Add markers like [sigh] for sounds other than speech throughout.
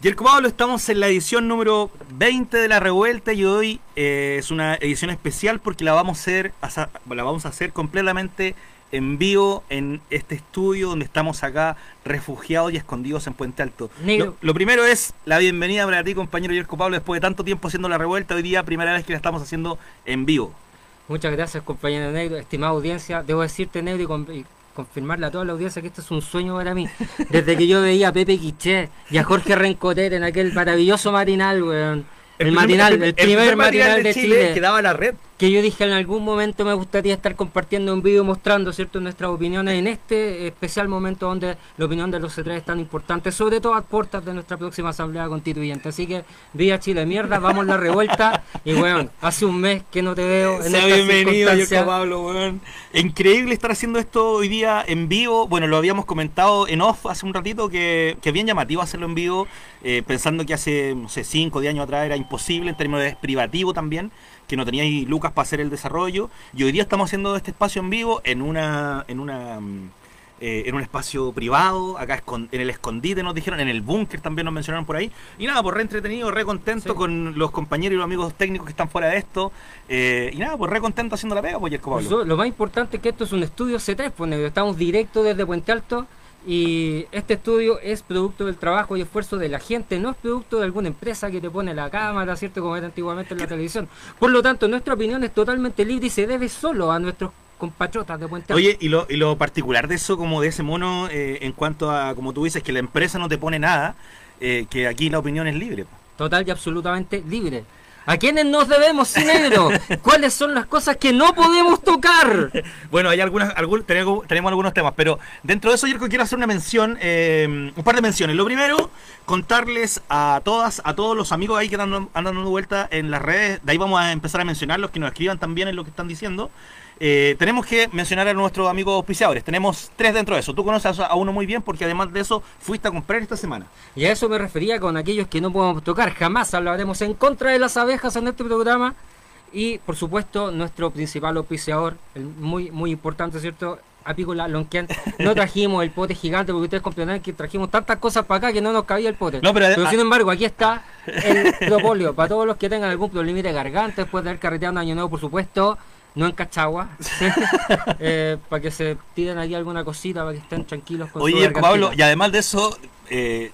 Yerko Pablo, estamos en la edición número 20 de La Revuelta y hoy eh, es una edición especial porque la vamos a hacer, la vamos a hacer completamente en vivo en este estudio donde estamos acá refugiados y escondidos en Puente Alto. Lo, primero es la bienvenida para ti, compañero Yerko Pablo, después de tanto tiempo haciendo La Revuelta, hoy día primera vez que la estamos haciendo en vivo. Muchas gracias, compañero Negro, estimada audiencia. Debo decirte, Negro, y confirmarle a toda la audiencia que esto es un sueño para mí. Desde que yo veía a Pepe Quiché y a Jorge Rencoter en aquel maravilloso marinal, weón. El, matinal, el, primer, matinal, de, Chile, que daba la red que yo dije en algún momento me gustaría estar compartiendo un vídeo mostrando cierto nuestras opiniones en este especial momento donde la opinión de los C3 es tan importante, sobre todo a puertas de nuestra próxima asamblea constituyente. Así que vía Chile mierda, vamos la revuelta y bueno, hace un mes que no te veo en esta bienvenido, yo Pablo, weón. Increíble estar haciendo esto hoy día en vivo. Bueno, lo habíamos comentado en off hace un ratito que, que bien llamativo hacerlo en vivo, eh, pensando que hace, no sé, 5 o 10 años atrás era imposible en términos de privativo también que no teníais lucas para hacer el desarrollo. Y hoy día estamos haciendo este espacio en vivo en una, en una mm, eh, en un espacio privado, acá en el escondite nos dijeron, en el búnker también nos mencionaron por ahí. Y nada, pues re entretenido, re contento con los compañeros y los amigos técnicos que están fuera de esto. Eh, y nada, pues re contento haciendo la pega, pues Pablo. lo más importante es que esto es un estudio C3, pues estamos directo desde Puente Alto y este estudio es producto del trabajo y esfuerzo de la gente, no es producto de alguna empresa que te pone la cámara, ¿cierto? Como era antiguamente en la televisión. Por lo tanto, nuestra opinión es totalmente libre y se debe solo a nuestros compatriotas de Puente Oye, y lo, y lo particular de eso, como de ese mono, eh, en cuanto a, como tú dices, que la empresa no te pone nada, eh, que aquí la opinión es libre. Total y absolutamente libre. ¿A quiénes nos debemos, negro? ¿Cuáles son las cosas que no podemos tocar? Bueno, hay algunas, tenemos, algunos temas, pero dentro de eso yo quiero hacer una mención, eh, un par de menciones. Lo primero, contarles a todas, a todos los amigos ahí que andan, andan dando vuelta en las redes, de ahí vamos a empezar a mencionar los que nos escriban también en lo que están diciendo. Eh, tenemos que mencionar a nuestros amigos auspiciadores. Tenemos tres dentro de eso. Tú conoces a uno muy bien porque además de eso fuiste a comprar esta semana. Y a eso me refería con aquellos que no podemos tocar. Jamás hablaremos en contra de las abejas en este programa. Y por supuesto, nuestro principal auspiciador, muy, muy importante, ¿cierto? Apícola Lonquian. No [laughs] trajimos el pote gigante porque ustedes comprenderán que trajimos tantas cosas para acá que no nos cabía el pote. pero, sin embargo, aquí está el [laughs] propolio. para todos los que tengan algún problema de garganta después de haber carreteado un año nuevo, por supuesto no en Cachagua, [laughs] [laughs] eh, para que se tiren ahí alguna cosita, para que estén tranquilos con Oye, Pablo, y además de eso, eh,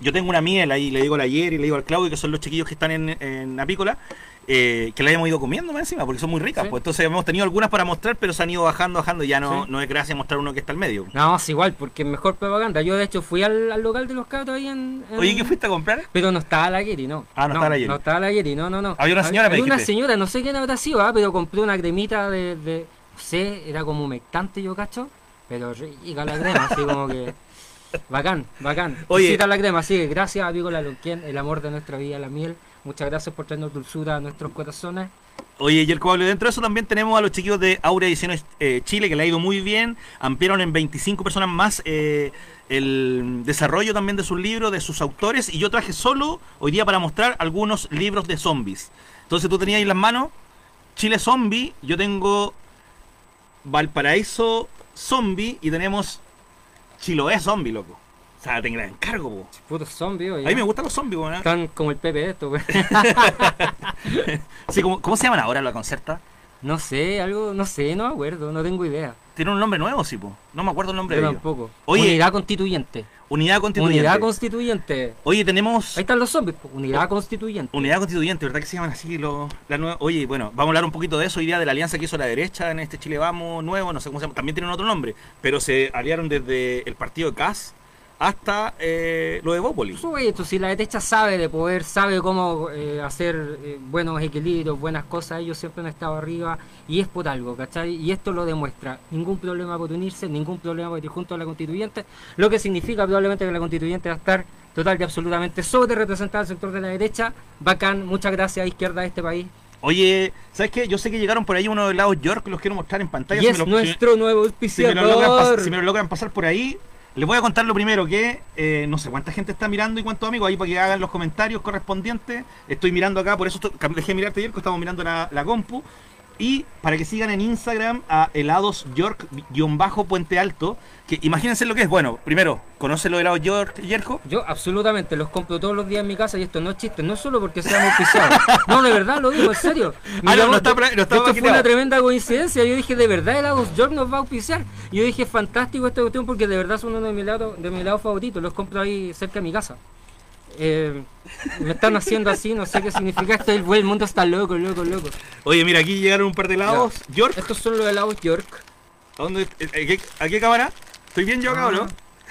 yo, tengo una miel ahí, le digo a ayer y le digo al Claudio, que son los chiquillos que están en, en Apícola, eh, que la hemos ido comiendo más encima, porque son muy ricas. Pues entonces hemos tenido algunas para mostrar, pero se han ido bajando, bajando, y ya no, no es gracia mostrar uno que está al medio. No, es igual, porque es mejor propaganda. Yo de hecho fui al, local de los cabros ahí en, Oye, ¿qué fuiste a comprar? Pero no estaba la Yeri, no. Ah, no, estaba la Yeri. No estaba la Yeri, no, no, no. Había una señora, Había una señora, no sé quién habrá sido, ¿ah? pero compré una cremita de, de, no sé, era como humectante yo cacho, pero rica la crema, así como que... [laughs] Bacán, bacán. Oye, la crema, sí, gracias amigo La Luquien, el amor de nuestra vida, la miel. Muchas gracias por traernos dulzura a nuestros corazones. Oye, el Pablo, dentro de eso también tenemos a los chiquillos de Aurea Ediciones eh, Chile, que le ha ido muy bien. Ampliaron en 25 personas más eh, el desarrollo también de sus libros, de sus autores. Y yo traje solo hoy día para mostrar algunos libros de zombies. Entonces tú tenías ahí en las manos Chile Zombie, yo tengo Valparaíso Zombie y tenemos Chiloé Zombie, loco. Sea, te encargo, po. Putos zombies, A mí me gustan los zombies, ¿no? Están como el Pepe esto, [laughs] sí, ¿cómo, ¿cómo, se llaman ahora la concerta? No sé, algo, no sé, no me acuerdo, no tengo idea. Tiene un nombre nuevo, sí, po. No me acuerdo el nombre Yo de tampoco. Oye, Unidad Constituyente. Unidad Constituyente. Unidad Constituyente. Oye, tenemos... Ahí están los zombies, Unidad Constituyente. Unidad Constituyente, ¿verdad que se llaman así los... La Oye, bueno, vamos a hablar un poquito de eso hoy día, de la alianza que hizo la derecha en este Chile Vamos nuevo, no sé cómo se llama, también tienen otro nombre, pero se aliaron desde el partido de CAS hasta eh, lo de Bópoli. esto si la derecha sabe de poder, sabe cómo eh, hacer eh, buenos equilibrios, buenas cosas, ellos siempre han estado arriba y es por algo, ¿cachai? Y esto lo demuestra. Ningún problema por unirse, ningún problema por ir junto a la constituyente, lo que significa probablemente que la constituyente va a estar total y absolutamente sobre representada al sector de la derecha. Bacán, muchas gracias a izquierda de este país. Oye, ¿sabes qué? Yo sé que llegaron por ahí uno del lado York, los quiero mostrar en pantalla. Y es nuestro nuevo auspiciador. si me lo logran pasar por ahí, les voy a contar lo primero que eh, no sé cuánta gente está mirando y cuántos amigos ahí para que hagan los comentarios correspondientes. Estoy mirando acá, por eso dejé de mirarte ayer, que estamos mirando la, compu. Y para que sigan en Instagram a helados York-puente alto. Que imagínense lo que es. Bueno, primero, ¿conoce los helados York, Yerko? Yo absolutamente los compro todos los días en mi casa y esto no es chiste, no solo porque seamos pisados. [laughs] no, de verdad lo digo, en serio. Ah, no, no está, no está esto fue una tremenda coincidencia. Yo dije, de verdad helados York nos va a auspiciar. Yo dije, fantástico esta cuestión porque de verdad son uno de mis helados, de mis helados favoritos. Los compro ahí cerca de mi casa. Eh, me están haciendo así, no sé qué significa esto. El, el mundo está loco, loco, loco. Oye, mira, aquí llegaron un par de helados. York. Estos son los helados York. ¿A, dónde, ¿A qué cámara? ¿Estoy bien yo acá o no?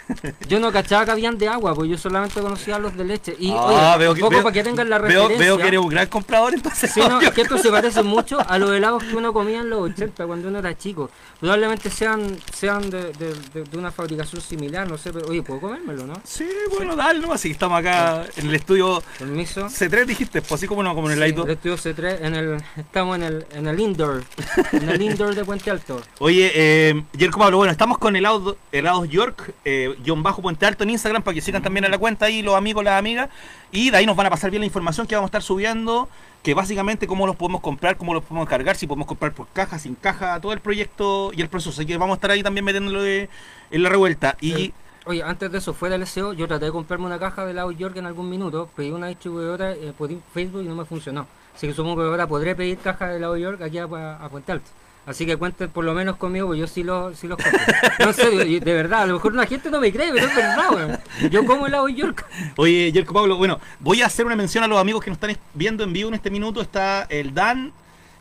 [laughs] Yo no cachaba que habían de agua, pues yo solamente conocía los de leche. Y ah, oye, veo que, para que tengan la referencia. Veo, que eres un gran comprador, entonces. Sí, no, es que esto se parece mucho a los helados que uno comía en los 80 cuando uno era chico. Probablemente sean sean de, de, de, una fabricación similar, no sé, pero oye, ¿puedo comérmelo, no? Sí, bueno, dale, ¿no? Así que estamos acá en el estudio Permiso. C3, dijiste, pues así como no, como en el sí, El estudio C3, en el, estamos en el, en el indoor, en el indoor de Puente Alto. [laughs] Oye, eh, Jerko Pablo, bueno, estamos con helados, helados York, eh, guion bajo Puente Alto en Instagram para que sigan también a la cuenta ahí los amigos, las amigas. Y de ahí nos van a pasar bien la información que vamos a estar subiendo, que básicamente cómo los podemos comprar, cómo los podemos cargar, si podemos comprar por caja, sin caja, todo el proyecto y el proceso. Así que vamos a estar ahí también metiéndolo de, en la revuelta. Y Oye, antes de eso, fuera del SEO, yo traté de comprarme una caja de la York en algún minuto, pedí una distribuidora eh, por Facebook y no me funcionó. Así que supongo que ahora podré pedir caja de la York aquí a, a Puente Alto. Así que cuenten por lo menos conmigo, porque yo sí, lo, sí los compro. No sé, de verdad, a lo mejor una gente no me cree, pero es verdad, weón. Yo como helado York. Oye, York Pablo, bueno, voy a hacer una mención a los amigos que nos están viendo en vivo en este minuto. Está el Dan.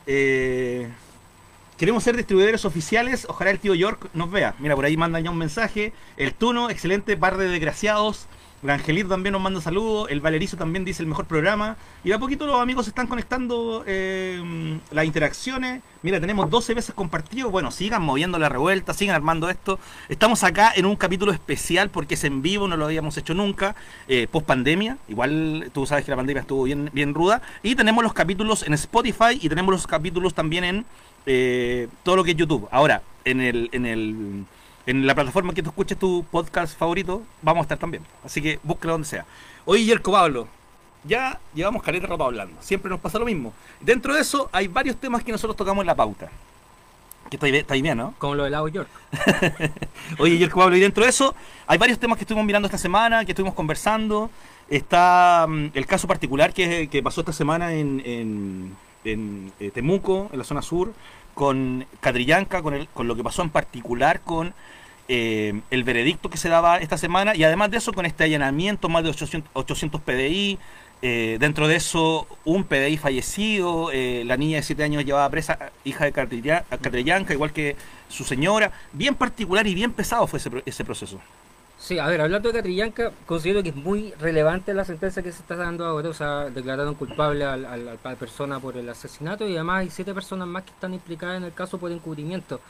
Eh, queremos ser distribuidores oficiales. Ojalá el tío York nos vea. Mira, por ahí manda ya un mensaje. El Tuno, excelente par de desgraciados. El Angelito también nos manda saludos. El Valerizo también dice el mejor programa. Y a poquito los amigos están conectando eh, las interacciones. Mira, tenemos 12 veces compartido. Bueno, sigan moviendo la revuelta, sigan armando esto. Estamos acá en un capítulo especial porque es en vivo, no lo habíamos hecho nunca. Eh, post pandemia. Igual tú sabes que la pandemia estuvo bien, bien ruda. Y tenemos los capítulos en Spotify y tenemos los capítulos también en eh, todo lo que es YouTube. Ahora, en el. En el en la plataforma que tú escuches tu podcast favorito, vamos a estar también. Así que búsquelo donde sea. Oye, Yerko Pablo, ya llevamos caleta rato hablando. Siempre nos pasa lo mismo. Dentro de eso hay varios temas que nosotros tocamos en la pauta. Que está ahí bien, ¿no? Como lo del lago York. [laughs] Oye, Yerko Pablo, y dentro de eso hay varios temas que estuvimos mirando esta semana, que estuvimos conversando. Está mm, el caso particular que, que, pasó esta semana en, en, en eh, Temuco, en la zona sur, con Catrillanca, con, el, con lo que pasó en particular con eh, el veredicto que se daba esta semana y además de eso con este allanamiento, más de 800, 800 PDI, dentro de eso un PDI fallecido, eh, la niña de 7 años llevaba presa, hija de Catrillanca, igual que su señora, bien particular y bien pesado fue ese, ese proceso. Sí, a ver, hablando de Catrillanca, considero que es muy relevante la sentencia que se está dando ahora, o sea, declararon culpable a la persona por el asesinato y además hay siete personas más que están implicadas en el caso por encubrimiento.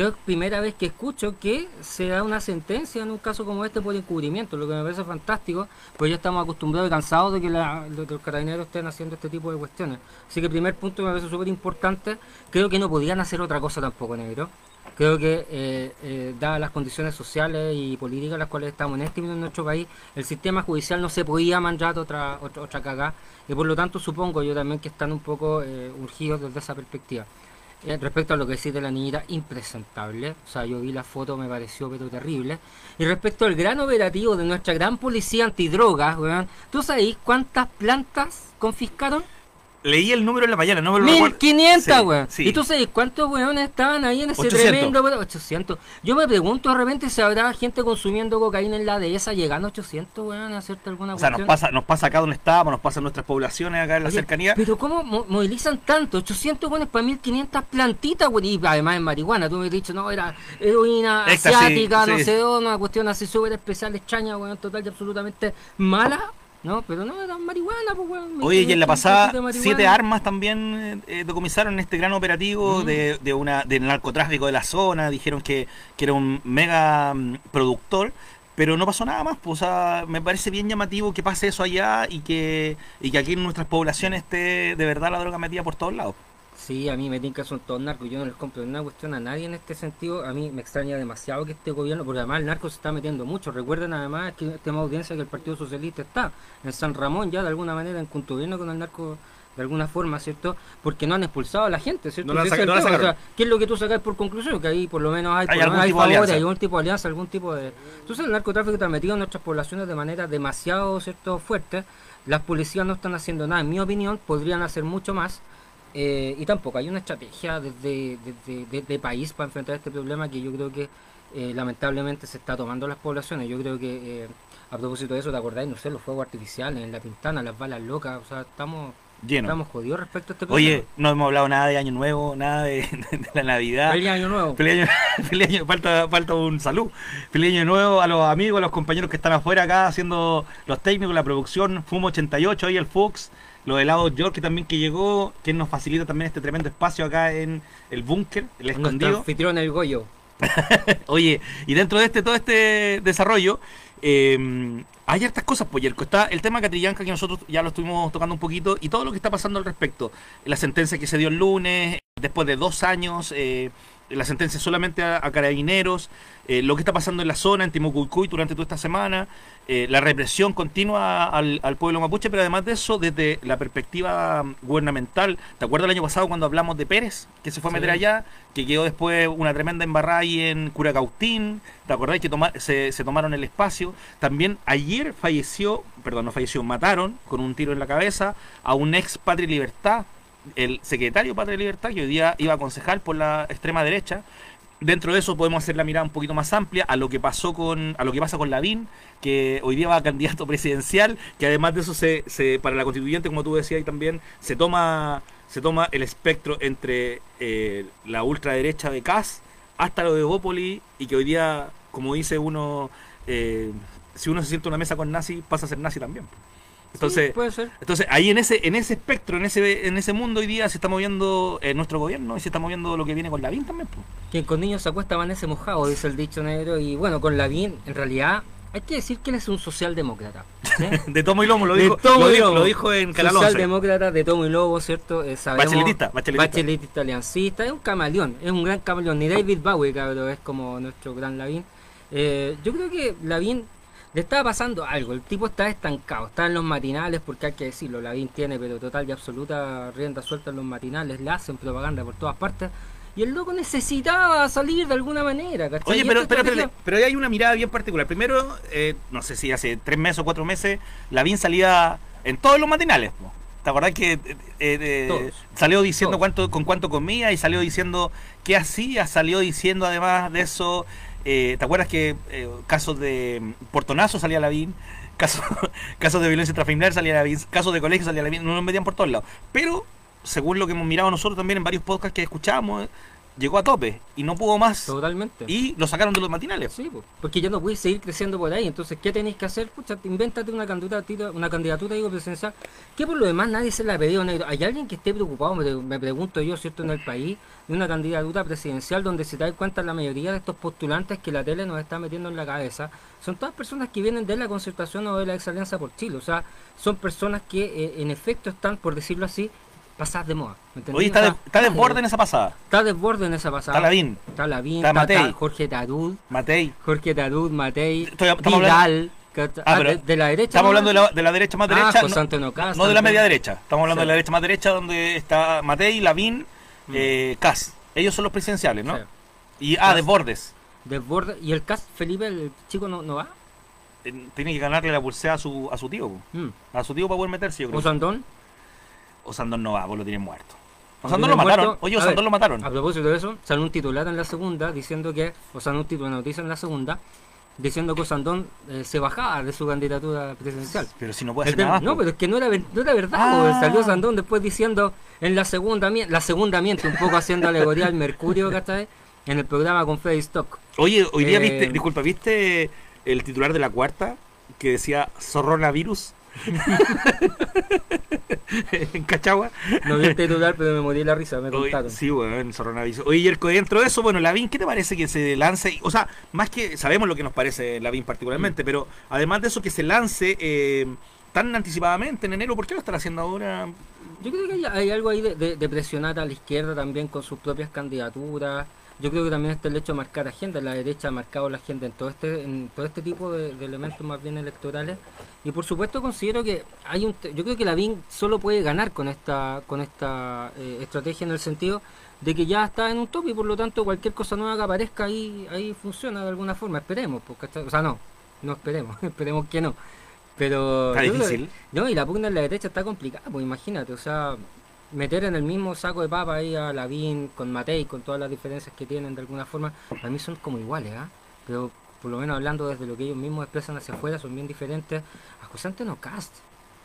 Creo que es primera vez que escucho que se da una sentencia en un caso como este por encubrimiento, lo que me parece fantástico, pues ya estamos acostumbrados y cansados de que, los carabineros estén haciendo este tipo de cuestiones. Así que primer punto me parece súper importante, creo que no podían hacer otra cosa tampoco, negro. Creo que, eh, eh, dadas las condiciones sociales y políticas en las cuales estamos en este momento en nuestro país, el sistema judicial no se podía mandar otra, otra, otra cagada, y por lo tanto supongo yo también que están un poco eh, urgidos desde esa perspectiva. Eh, respecto a lo que decís de la niñita, impresentable. O sea, yo vi la foto, me pareció pero terrible. Y respecto al gran operativo de nuestra gran policía antidrogas, ¿tú sabéis cuántas plantas confiscaron? Leí el número en la mañana, no me lo 1500, weón. ¿Y tú sabes cuántos weones estaban ahí en ese tremendo 800. Yo me pregunto de repente si habrá gente consumiendo cocaína en la dehesa llegando a 800, weón, a hacerte alguna O sea, nos pasa, nos pasa acá donde estábamos, nos pasa en nuestras poblaciones acá en la cercanía. Pero ¿cómo movilizan tanto? 800 weones para 1500 plantitas, weón. Y además en marihuana, tú me has dicho, no, era heroína asiática, no sé, una cuestión así súper especial, extraña, weón, total y absolutamente mala no, pero no, era marihuana, pues, weón. Oye, y en la pasada, siete armas también eh, decomisaron en este gran operativo de, de, una del narcotráfico de la zona. Dijeron que, que era un mega mm, productor, pero no pasó nada más. Pues, o sea, me parece bien llamativo que pase eso allá y que, y que aquí en nuestras poblaciones esté de verdad la droga metida por todos lados. Sí, a mí me que son todos narcos, yo no les compro una cuestión a nadie en este sentido, a mí me extraña demasiado que este gobierno, porque además el narco se está metiendo mucho, recuerden además que tenemos audiencia que el Partido Socialista está en San Ramón ya de alguna manera en gobierno con el narco de alguna forma, ¿cierto? Porque no han expulsado a la gente, ¿cierto? No la Ese saca- es el no la tema, sacaron. o sea, ¿Qué es lo que tú sacas por conclusión? Que ahí por lo menos hay, algún tipo favores, hay algún tipo de alianza, algún tipo de... Entonces el narcotráfico está metido en nuestras poblaciones de manera demasiado, ¿cierto? Fuerte. Las policías no están haciendo nada, en mi opinión, podrían hacer mucho más. Eh, y tampoco hay una estrategia desde, desde- de, de país para enfrentar este problema que yo creo que eh, lamentablemente se está tomando las poblaciones. Yo creo que, eh, a propósito de eso, ¿te acordáis? No sé, los fuegos artificiales en la pintana, las balas locas, o sea, estamos, Lleno. estamos jodidos respecto a este problema. Oye, no hemos hablado nada de Año Nuevo, nada de, [laughs] de la Navidad. Feliz año nuevo. Feliz año, [laughs] feliz año- falta, falta un salud. Feliz año nuevo a los amigos, a los compañeros que están afuera acá haciendo los técnicos, la producción, Fumo 88, ahí el Fox, los helados York que también que llegó, que nos facilita también este tremendo espacio acá en el búnker, el escondido. anfitrión, el Goyo. [laughs] Oye, y dentro de este todo este desarrollo, eh, hay hartas cosas, pues, Yerko. Está el tema Catrillanca, que nosotros ya lo estuvimos tocando un poquito, y todo lo que está pasando al respecto. La sentencia que se dio el lunes, después de dos años, eh, la sentencia solamente a, a carabineros, eh, lo que está pasando en la zona, en Timucuicuy, durante toda esta semana, eh, la represión continua al, al pueblo mapuche, pero además de eso, desde la perspectiva gubernamental, ¿te acuerdas el año pasado cuando hablamos de Pérez, que se fue a meter Sí. allá, que quedó después una tremenda embarrada ahí en Curacautín, ¿te acordáis que toma- se, se tomaron el espacio? También ayer falleció, perdón, no falleció, mataron con un tiro en la cabeza a un ex Patria Libertad, el secretario Patria y Libertad, que hoy día iba a concejal por la extrema derecha. Dentro de eso podemos hacer la mirada un poquito más amplia a lo que pasó con a lo que pasa con Lavín, que hoy día va a candidato [laughs] presidencial, que además de eso se, se- para la constituyente, como tú decías ahí también, se toma se toma el espectro entre eh, la ultraderecha de Cas hasta lo de Bópoli y que hoy día, como dice uno, eh, si uno se siente en una mesa con nazi, pasa a ser nazi también. Entonces, Sí, puede ser. entonces ahí en ese en ese espectro, en ese en ese mundo hoy día se está moviendo eh, nuestro gobierno y se está moviendo lo que viene con Lavín también. pues. Quien con niños se acuesta amanece mojado, dice el dicho negro. Y bueno, con Lavín, en realidad, hay que decir que él es un socialdemócrata. ¿sí? [laughs] De tomo y lomo, lo De dijo, tomo lo y dijo, lomo. lo dijo en Canal 11. Socialdemócrata de tomo y lobo, ¿cierto? Eh, sabemos- Bacheletista, bacheletista. bacheletista, aliancista. Es un camaleón, es un gran camaleón. Ni David Bowie, cabrón, es como nuestro gran Lavín. Eh, yo creo que Lavín le estaba pasando algo. El tipo está estancado, está en los matinales, porque hay que decirlo, Lavín tiene, pero total y absoluta rienda suelta en los matinales, le hacen propaganda por todas partes. Y el loco necesitaba salir de alguna manera, ¿cachai? Oye, pero, pero, estrategia- pero, pero hay una mirada bien particular. Primero, eh, no sé si hace tres meses o cuatro meses, Lavín salía en todos los matinales. po. ¿Te acordás que eh, eh, salió diciendo Todos. cuánto con cuánto comía y salió diciendo qué hacía? Salió diciendo además de eso, eh, ¿te acuerdas que eh, casos de mm, portonazo salía Lavín? [laughs] Casos, casos de violencia intrafamiliar salía Lavín, casos de colegio salía Lavín, no nos metían por todos lados. Pero, según lo que hemos mirado nosotros también en varios podcasts que escuchábamos, llegó a tope y no pudo más. Totalmente. Y lo sacaron de los matinales. Sí, po, porque ya no puedes seguir creciendo por ahí. Entonces, ¿qué tenéis que hacer? Pucha, te invéntate una candidatura, una candidatura digo, presidencial, que por lo demás nadie se la ha pedido negro. ¿Hay alguien que esté preocupado, me, me pregunto yo, ¿cierto?, en el país, de una candidatura presidencial donde se da cuenta la mayoría de estos postulantes que la tele nos está metiendo en la cabeza? Son todas personas que vienen de la concertación o de la exalianza por Chile. O sea, son personas que eh, en efecto están, por decirlo así, pasadas de moda. ¿me? Oye, está, O de, sea, está desborde en esa pasada. Está desborde en esa pasada. Está Lavín, Está Lavín, Está Matei. está Jorge Tarud. Matei. Jorge Tarud, Matei, Estoy- estamos Vidal, que- Ah, ah, pero de, de la derecha. Estamos hablando de la, de la derecha más Ah, derecha. José no, de la media derecha. Estamos hablando Sí. de la derecha más derecha donde está Matei, Lavín, Mm. eh, Cas. Ellos son los presidenciales, ¿no? Sí. Y, ah, desbordes. Desborde. ¿Y el cast Felipe, el chico, no, no va? Eh, Tiene que ganarle la pulsea a su, a su tío. Mm. A su tío para poder meterse, yo creo. Osandón. Osandón no va, vos lo tienen muerto. Osandón lo mataron. muerto. Oye, Osandón ver, lo mataron. A propósito de eso, salió un titular en la segunda diciendo que, o sea, un título de noticia en la segunda, diciendo que Osandón eh, se bajaba de su candidatura presidencial. Pero si no puede hacer tema- nada no, pero es que no era, ver- no era verdad. Ah. Salió Sandón después diciendo en la segunda, la segunda miente, un poco haciendo alegoría al Mercurio, ¿cachai? En el programa con Freddy Stock. Oye, hoy día Eh, viste, disculpa, ¿viste el titular de la cuarta que decía Zorronavirus? [laughs] en Cachagua. No vi el titular, pero me morí la risa, me Oye, contaron. sí, bueno, Zorronavirus. Oye, Yerko, dentro de eso, bueno, Lavín, ¿qué te parece que se lance? O sea, más que sabemos lo que nos parece Lavín Mm. particularmente, pero además de eso, que se lance eh, tan anticipadamente en enero, ¿por qué lo están haciendo ahora? Yo creo que hay, hay algo ahí de, de- de presionar a la izquierda también con sus propias candidaturas. Yo creo que también está el hecho de marcar agenda. La derecha ha marcado la agenda en todo este, en todo este tipo de, de elementos más bien electorales. Y por supuesto considero que hay un, yo creo que la BIN solo puede ganar con esta, con esta eh, estrategia en el sentido de que ya está en un top y por lo tanto cualquier cosa nueva que aparezca ahí, ahí funciona de alguna forma. Esperemos, ¿cachai? o sea, no, no esperemos, [laughs] esperemos que no. Pero Está creo difícil. no, y la pugna en la derecha está complicada, pues imagínate, o sea, meter en el mismo saco de papa ahí a Lavín, con Matei, con todas las diferencias que tienen de alguna forma, para mí son como iguales, ¿ah? Pero por lo menos hablando desde lo que ellos mismos expresan hacia afuera, son bien diferentes. A José Antonio Cast,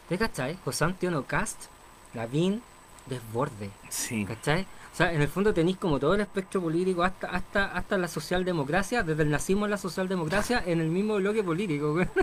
¿te cachai? José Antonio Cast, Lavín, desborde, Sí. ¿cachai? O sea, en el fondo tenéis como todo el espectro político, hasta hasta hasta la socialdemocracia, desde el nazismo a la socialdemocracia, en el mismo bloque político. güey. [laughs]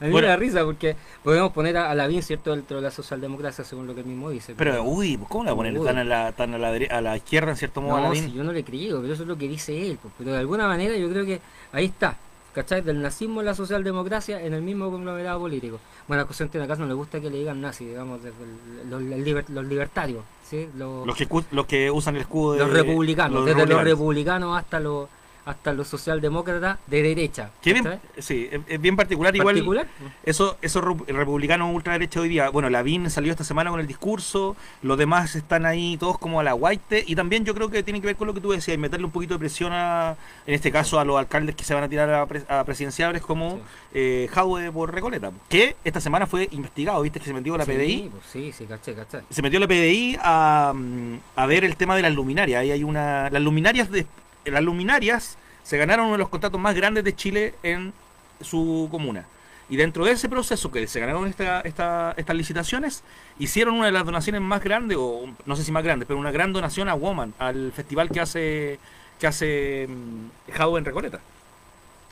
A mí Bueno. me da risa porque podemos poner a, a Lavín, ¿cierto?, dentro de la socialdemocracia, según lo que él mismo dice. Pero, uy, ¿cómo le va a poner Uy. tan a la, tan a la, a la izquierda, en cierto modo, a Lavín? si yo no le creo, pero eso es lo que dice él. pues, Pero de alguna manera yo creo que ahí está, ¿cachai? Del nazismo a la socialdemocracia en el mismo conglomerado político. Bueno, a José Antonio Caz no le gusta que le digan nazi, digamos, desde el- los, el liber- los libertarios, ¿sí? Los, Los que, los que usan el escudo de... los republicanos, los desde los republicanos hasta los hasta los socialdemócratas de derecha. Bien, sí, es, bien particular. Igual, Particular, eso, esos republicanos ultraderecha hoy día, bueno, Lavín salió esta semana con el discurso, los demás están ahí todos como a la guaite, y también yo creo que tiene que ver con lo que tú decías, meterle un poquito de presión a, en este caso, a los alcaldes que se van a tirar a, pre- a presidenciables como Sí. eh, Jaude por Recoleta, que esta semana fue investigado, viste que se metió la Sí, PDI. pues sí, sí, caché, caché. Se metió la PDI a, mm, a ver el tema de las luminarias. Ahí hay una. Las luminarias de. Las luminarias se ganaron uno de los contratos más grandes de Chile en su comuna. Y dentro de ese proceso que se ganaron esta, esta- estas licitaciones, hicieron una de las donaciones más grandes, o no sé si más grandes, pero una gran donación a Woman, al festival que hace que hace mm, en Recoleta.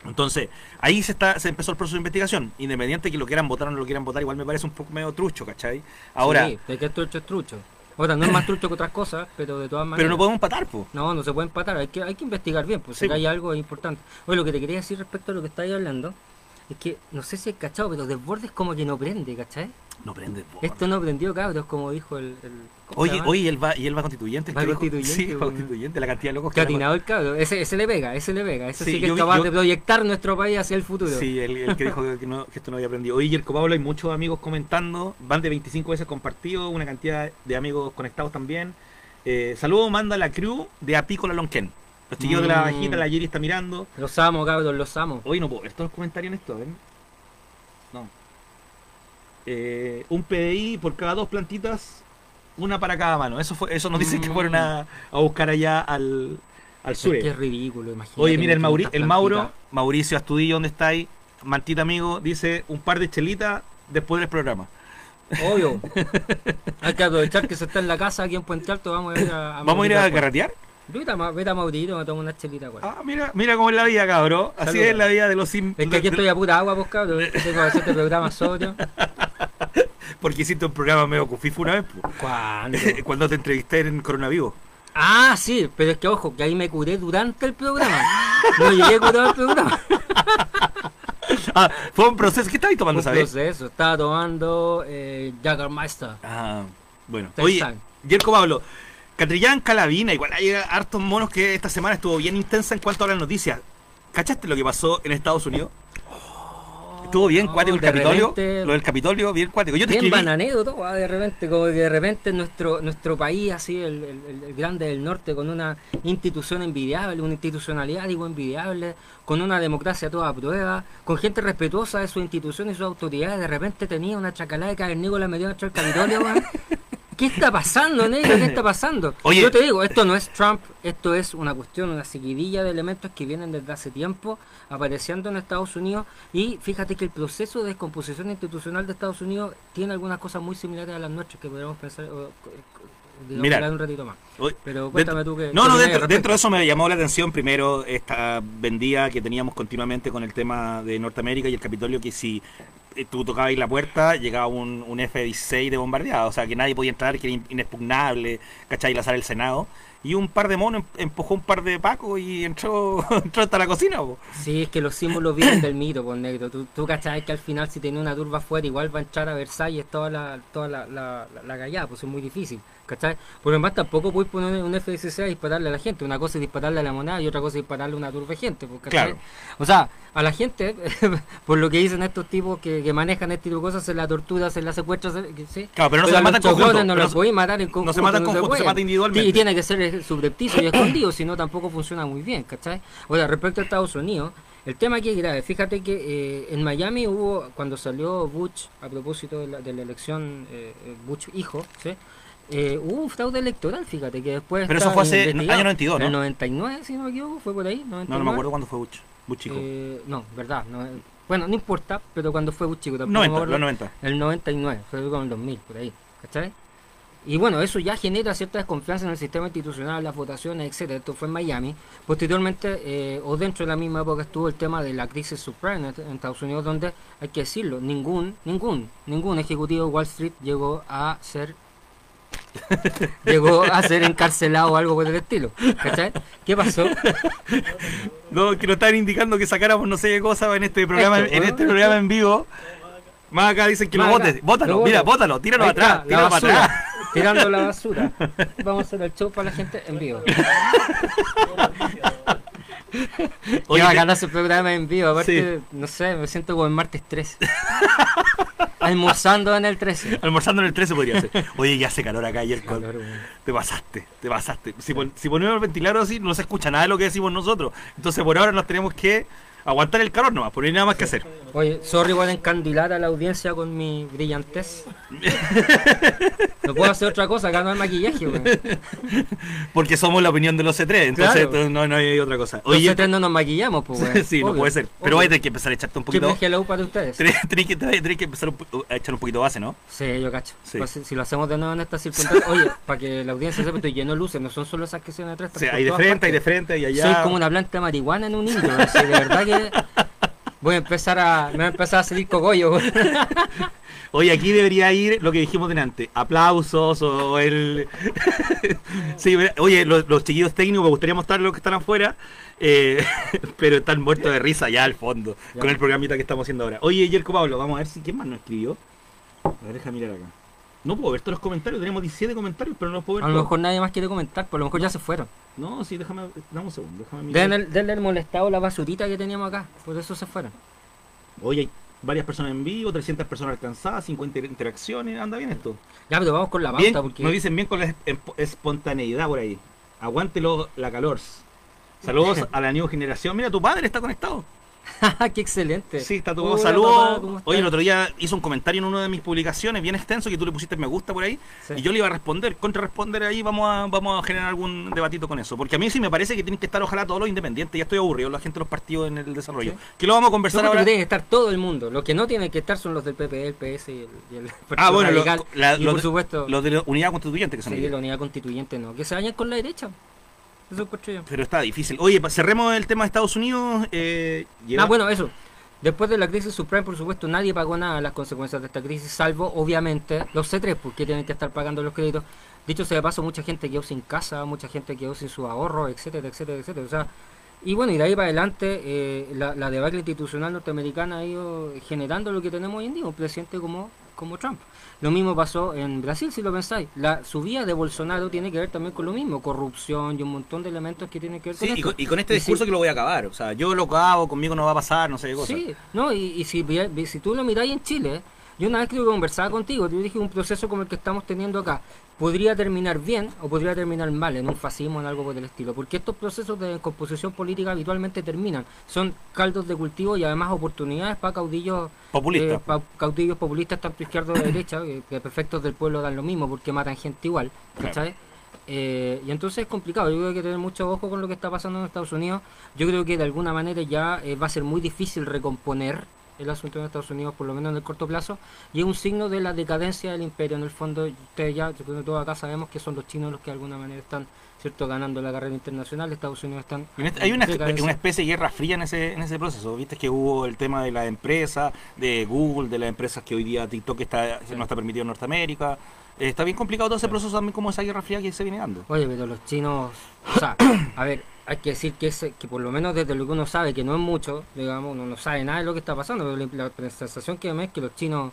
Entonces, ahí se está se empezó el proceso de investigación. Independiente de que lo quieran votar o no lo quieran votar, igual me parece un poco medio trucho, ¿cachai? Ahora, Sí, de que trucho es trucho. Ahora, no es más trucho que otras cosas, pero de todas maneras. pero no podemos empatar, pues. No, no se puede empatar, hay que, hay que investigar bien, pues Sí, si hay algo importante. Oye, lo que te quería decir respecto a lo que estáis hablando, es que no sé si es cachado, pero Desbordes como que no prende, ¿cachai? No prende. po. Esto no prendió, cabros, como dijo el... el ¿cómo se Oye, oye, y él va, y él va constituyente. Va constituyente, Sí, va weón. constituyente, la cantidad de locos Que atinado el cabro, ese, ese le pega, ese le pega, ese sí, Sí, que yo es capaz yo- de proyectar nuestro país hacia el futuro. Sí, el, el que dijo que, no- que esto no había aprendido. Oye, Yerko Pablo, hay muchos amigos comentando. Van de 25 veces compartidos, una cantidad de amigos conectados también. Eh, saludos, manda la crew de Apícola Lonquén. Los chiquillos de la Mm. bajita, la Yeri está mirando. Los amo, cabros, los amo. Hoy no puedo los comentarios en esto, ¿ven? No. Eh, un PDI por cada dos plantitas, una para cada mano. Eso fue, eso nos dicen que fueron a, a buscar allá al, al sur. es ridículo, imagínate. Oye, mira, el, Mauri- el Mauro. Mauricio Astudillo, ¿dónde está ahí? Mantita amigo, dice un par de chelitas después del programa. Obvio. [laughs] Hay que aprovechar que se está en la casa aquí en Puente Alto, vamos a ir a... ¿Vamos a ir a carretear? Vete a, vete a Maurito, me tomo una chelita, güey. Ah, mira, mira cómo es la vida, cabrón. Así Saluda. es la vida de los sim... Es que aquí estoy a pura agua, pues cabrón. [laughs] Tengo que hacer este programa sobrio. [laughs] Porque hiciste un programa medio cufifu una vez, po. ¿Cuándo? [laughs] cuando te entrevisté en Coronavirus. Ah, sí, pero es que ojo, que ahí me curé durante el programa. No llegué curado al programa. [laughs] Ah, fue un proceso. ¿Qué estabas tomando, Un sabes? proceso. Estaba tomando eh, Jagermeister. Ah, bueno. Oye. Yerko Pablo, Catrillán Calavina, igual hay hartos monos que esta semana estuvo bien intensa en cuanto a las noticias. ¿Cachaste lo que pasó en Estados Unidos? Estuvo bien No, cuático el Capitolio. repente- Lo del Capitolio, bien cuático. Yo te Bien escribí. bananero todo, ah, de repente, como que de repente nuestro nuestro país, así, el, el- grande del norte, con una institución envidiable, una institucionalidad, digo, envidiable, con una democracia a toda prueba, con gente respetuosa de sus instituciones y sus autoridades, de repente tenía una chacalada de cavernícola metido dentro del Capitolio, weón. [laughs] ¿Qué está pasando, negro? ¿Qué está pasando? [clears throat] Oye. Yo te digo, esto no es Trump, esto es una cuestión, una seguidilla de elementos que vienen desde hace tiempo apareciendo en Estados Unidos y fíjate que el proceso de descomposición institucional de Estados Unidos tiene algunas cosas muy similares a las nuestras que podríamos pensar o, o- digamos, Mira. un ratito más. Pero cuéntame dentro- tú que... No, no, dentro, dentro de eso me llamó la atención primero esta vendida que teníamos continuamente con el tema de Norteamérica y el Capitolio, que si tú tocabas ahí la puerta, llegaba un, un F-16 de bombardeado, o sea que nadie podía entrar, que era in- inexpugnable, ¿cachai? La sala del Senado. y un par de monos em- empujó un par de pacos y entró, [laughs] entró hasta la cocina. po. Sí, es que los símbolos vienen del mito, por negro. Tú, tú cachai que al final si tiene una turba afuera igual va a entrar a Versalles toda la, toda la, la, la, la gallada, pues es muy difícil. ¿Cachai? Por lo demás tampoco puedes poner un FSC a dispararle a la gente. Una cosa es dispararle a la moneda y otra cosa es dispararle a una turba de gente. pues. Claro. O sea, a la gente, [laughs] por lo que dicen estos tipos que, que manejan este tipo de cosas, se la tortura, se la secuestra, se, ¿sí? Claro, pero no se a la mata los en conjunto, No los no- podéis matar en conjunto. no se mata en conjunto, se mata individualmente. Y tiene que ser subrepticio y escondido, [coughs] si no tampoco funciona muy bien, ¿cachai? Ahora, respecto a Estados Unidos, el tema aquí es grave. Fíjate que eh, en Miami hubo, cuando salió Bush, a propósito de la, de la elección eh, eh, Bush hijo, ¿sí? Eh, hubo un fraude electoral, fíjate, que después... Pero eso fue hace investigado. año 92, ¿no? En el 99, si no me equivoco, fue por ahí, 99. No, no me acuerdo cuándo fue Bush. Bush chico. Eh, no, verdad. no, eh, bueno, no importa, pero cuando fue Bush chico tampoco me 90, acuerdo. los 90. El 99, fue con el 2000, por ahí, ¿cachai? Y bueno, eso ya genera cierta desconfianza en el sistema institucional, las votaciones, etcétera. Esto fue en Miami. Posteriormente, eh, o dentro de la misma época, estuvo el tema de la crisis subprime en, en Estados Unidos, donde, hay que decirlo, ningún, ningún, ningún ejecutivo de Wall Street llegó a ser llegó a ser encarcelado o algo por el estilo. ¿Cachai? ¿Qué pasó? No, que nos estaban indicando que sacáramos no sé qué cosa en este programa, Esto, en este programa en vivo. Más acá dicen que lo acá, votes. Bótalo, lo mira, bótalo, tíralo Ahí atrás, está, la tíralo para basura, atrás. Tirando la basura. [laughs] Vamos a hacer el show para la gente en vivo. [laughs] Oye, Oye, te- ese programa en vivo. Aparte, Sí. no sé, me siento como el martes 13. [laughs] Almorzando en el 13. Almorzando en el 13 podría ser. Oye, ya hace calor acá ayer. Calor. Te pasaste, te pasaste. Si, pon- si ponemos el ventilador así, no se escucha nada de lo que decimos nosotros. Entonces por ahora nos tenemos que aguantar el calor nomás, porque no hay nada más que hacer. Oye, sorry por encandilar a la audiencia con mi brillantez. [laughs] No puedo hacer otra cosa, acá no hay maquillaje, weón. Porque somos la opinión de los C3, entonces Claro. no, no hay otra cosa. Oye, Oye, Nosotros no nos maquillamos, pues, weón. [laughs] sí, no puede ser. Pero hay que empezar a echarte un poquito. hello para ustedes. Tenés [laughs] tenés que, tenés que empezar po- a echar un poquito base, ¿no? Sí, yo cacho. Sí. Pues, si, lo hacemos de nuevo en estas circunstancias, oye, para que la audiencia sepa, estoy lleno de luces, no son solo esas que se de atrás. Están hay de por frente, hay de frente, y allá. Soy como una planta de marihuana en un indio, así, de verdad que voy a empezar a, me va a empezar a salir cogollo. [laughs] Oye, aquí debería ir lo que dijimos delante, aplausos o el... [laughs] sí, oye, los, los chiquillos técnicos, me gustaría mostrar los que están afuera, eh, [laughs] pero están muertos de risa ya al fondo, Ya. con el programita que estamos haciendo ahora. Oye, Yerko Pablo, vamos a ver si quién más nos escribió. A ver, deja mirar acá. No puedo ver todos los comentarios, tenemos 17 comentarios, pero no los puedo ver A lo todos. mejor nadie más quiere comentar, por lo mejor ya se fueron. No, sí, déjame, dame un segundo, déjame mirar. El- denle el molestado la basurita que teníamos acá, por eso se fueron. Oye, hay varias personas en vivo, 300 personas alcanzadas, 50 interacciones, anda bien esto. Ya, pero vamos con la Bien, pauta, porque nos dicen bien con la esp- espontaneidad por ahí. Aguántelo la calor. Saludos [laughs] a la nueva generación. Mira, tu padre está conectado. [laughs] qué excelente. Sí, está tu Hola, Saludos. papá. Oye, el otro día hizo un comentario en una de mis publicaciones bien extenso que tú le pusiste me gusta por ahí. Sí. Y yo le iba a responder, contrarresponder ahí, vamos a, vamos a generar algún debatito con eso. Porque a mí sí me parece que tienen que estar ojalá todos los independientes. Ya estoy aburrido, la gente de los partidos en el desarrollo. Sí. Que lo vamos a conversar ahora. tiene que estar todo el mundo. Lo que no tiene que estar son los del PP, el PS y el, y el [laughs] Ah, bueno, lo- Radical. la- y los por supuesto, Los de la unidad constituyente que son sí, ellos. la unidad constituyente no. Que se vayan con la derecha. Eso encuentro yo. Pero está difícil. Oye, cerremos el tema de Estados Unidos. Eh, lleva- Ah, bueno, eso. Después de la crisis subprime, por supuesto, nadie pagó nada de las consecuencias de esta crisis, salvo, obviamente, los C3, porque tienen que estar pagando los créditos. Dicho sea de paso, mucha gente quedó sin casa, mucha gente quedó sin su ahorro, etcétera, etcétera, etcétera. O sea, y bueno, y de ahí para adelante, eh, la, la debacle institucional norteamericana ha ido generando lo que tenemos hoy en día, un presidente como, como Trump. Lo mismo pasó en Brasil, si lo pensáis. La subida de Bolsonaro tiene que ver también con lo mismo, corrupción y un montón de elementos que tienen que ver Sí, con y esto. con, y con este Y discurso sí. que lo voy a acabar. O sea, yo lo acabo, conmigo no va a pasar, no sé qué cosa. Sí, no, y, y si, si tú lo miráis en Chile, yo una vez creo que conversaba contigo, yo dije un proceso como el que estamos teniendo acá podría terminar bien o podría terminar mal, en un fascismo, en algo por el estilo, porque estos procesos de composición política habitualmente terminan, son caldos de cultivo y además oportunidades para caudillos Populista. eh, pa- caudillos populistas tanto izquierda o de derecha, que, que perfectos del pueblo dan lo mismo porque matan gente igual, ¿cachai? Eh, y entonces es complicado, yo creo que hay que tener mucho ojo con lo que está pasando en Estados Unidos. Yo creo que de alguna manera ya eh, va a ser muy difícil recomponer el asunto en Estados Unidos, por lo menos en el corto plazo, y es un signo de la decadencia del imperio. En el fondo, ustedes ya, todos acá sabemos que son los chinos los que de alguna manera están cierto ganando la carrera internacional, Estados Unidos están... Hay una, especie de guerra fría en ese, en ese proceso. Viste que hubo el tema de la empresa, de Google, de las empresas que hoy día TikTok está, Sí. no está permitido en Norteamérica. está bien complicado todo ese proceso también como esa guerra fría que se viene dando. Oye, pero los chinos, o sea, [coughs] a ver, hay que decir que, ese, que por lo menos desde lo que uno sabe, que no es mucho, digamos, uno no sabe nada de lo que está pasando, pero la, la sensación que me es que los chinos,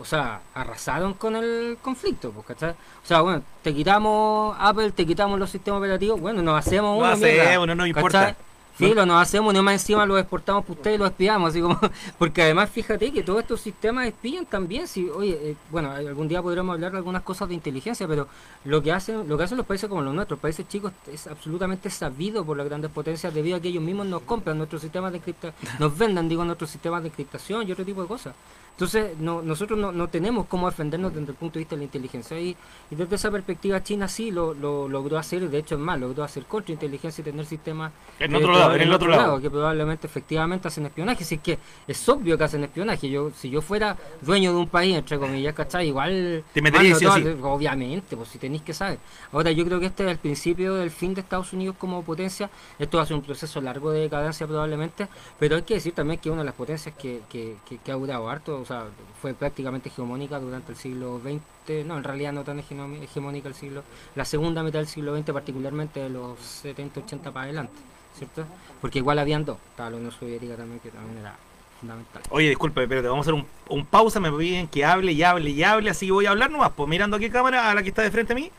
o sea, arrasaron con el conflicto, pues, ¿cachai? O sea, bueno, te quitamos Apple, te quitamos los sistemas operativos, bueno, nos hacemos No uno, hacemos, mierda, no nos ¿cachai? Sí, lo nos hacemos y más encima lo exportamos para ustedes y lo espiamos, así como, [laughs] porque además fíjate que todos estos sistemas espían también, si, oye, eh, bueno, algún día podremos hablar de algunas cosas de inteligencia, pero lo que hacen, lo que hacen los países como los nuestros, países chicos, es absolutamente sabido por las grandes potencias debido a que ellos mismos nos compran nuestros sistemas de encriptación, [laughs] nos vendan, digo, nuestros sistemas de encriptación y otro tipo de cosas. Entonces, no, nosotros no, no tenemos cómo defendernos desde el punto de vista de la inteligencia. Y, y desde esa perspectiva, China sí lo, lo logró hacer, y de hecho es más, logró hacer contrainteligencia y tener sistemas En eh, otro lado, en el otro lado. que probablemente efectivamente hacen espionaje. Así que es obvio que hacen espionaje. Yo, si yo fuera dueño de un país, entre comillas, ¿cachai? Igual. Te meterías sí Obviamente, pues si tenéis que saber. Ahora, yo creo que este es el principio del fin de Estados Unidos como potencia. Esto va a ser un proceso largo de decadencia probablemente. Pero hay que decir también que una de las potencias que, que, que, que ha durado harto, sea, fue prácticamente hegemónica durante el siglo XX. No, en realidad no tan hegemónica el siglo. La segunda mitad del siglo XX, particularmente de los 70, 80 para adelante. ¿Cierto? Porque igual habían dos. Estaba la Unión Soviética también, que también era fundamental. Oye, disculpe, espérate, vamos a hacer un, un pausa, me piden que hable y hable y hable, así voy a hablar nomás, pues mirando aquí cámara a la que está de frente a mí.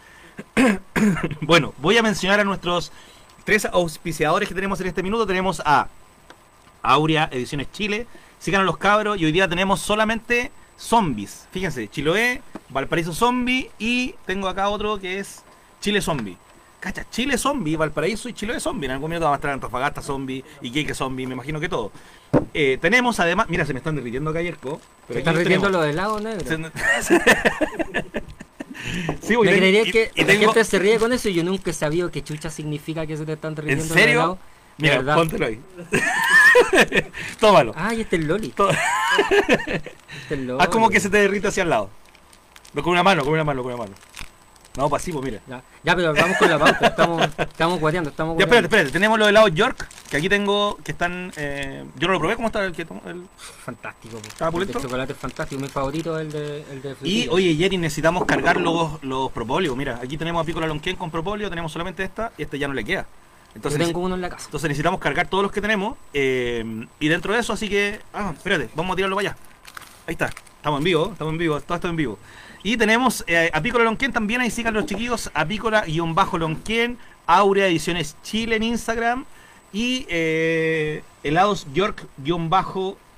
[coughs] bueno, voy a mencionar a nuestros tres auspiciadores que tenemos en este minuto. Tenemos a Aurea Ediciones Chile, sigan a los cabros y hoy día tenemos solamente zombies. Fíjense, Chiloé, Valparaíso Zombie y tengo acá otro que es Chile Zombie. Cacha, Chile Zombie, Valparaíso y Chiloé Zombie. En algún minuto va a estar Antofagasta Zombie y Iquique Zombie, me imagino que todo. Eh, tenemos además, mira, se me están derritiendo acá, Yerko. ¿Se aquí están tenemos. lo del lago negro? sí, voy Me creería y- que y la tengo- gente se ríe con eso y yo nunca he sabido qué chucha significa que se te están ¿En riendo serio? Mira, verdad. póntelo ahí. [laughs] Tómalo. Ah, y este es el Loli. Tó- Este es el Loli. Haz como que se te derrite hacia el lado. No, con una mano, con una mano, con una mano. No, pasivo, mira. Ya, ya, pero vamos con la pauta. Estamos, [laughs] estamos guateando, estamos Ya, guateando. espérate, espérate. Tenemos los helados York, que aquí tengo, que están... eh, yo no lo probé, ¿cómo está el que? El- Fantástico. po. ¿Estaba El chocolate es fantástico. Mi favorito es el de, el de Y, oye, Jerry, necesitamos cargar los, los propóleos. Mira, aquí tenemos a Pícola Lonquén con propóleo, tenemos solamente esta, y este ya no le queda. Entonces, Yo tengo uno en la casa. Entonces necesitamos cargar todos los que tenemos. eh, y dentro de eso, así que. Ah, espérate, vamos a tirarlo para allá. Ahí está. Estamos en vivo, estamos en vivo, todo esto en vivo. Y tenemos eh, a Pícola Lonquén también, ahí sigan los chiquillos, a Pícola-Lonquén, Aurea Ediciones Chile en Instagram y eh, helados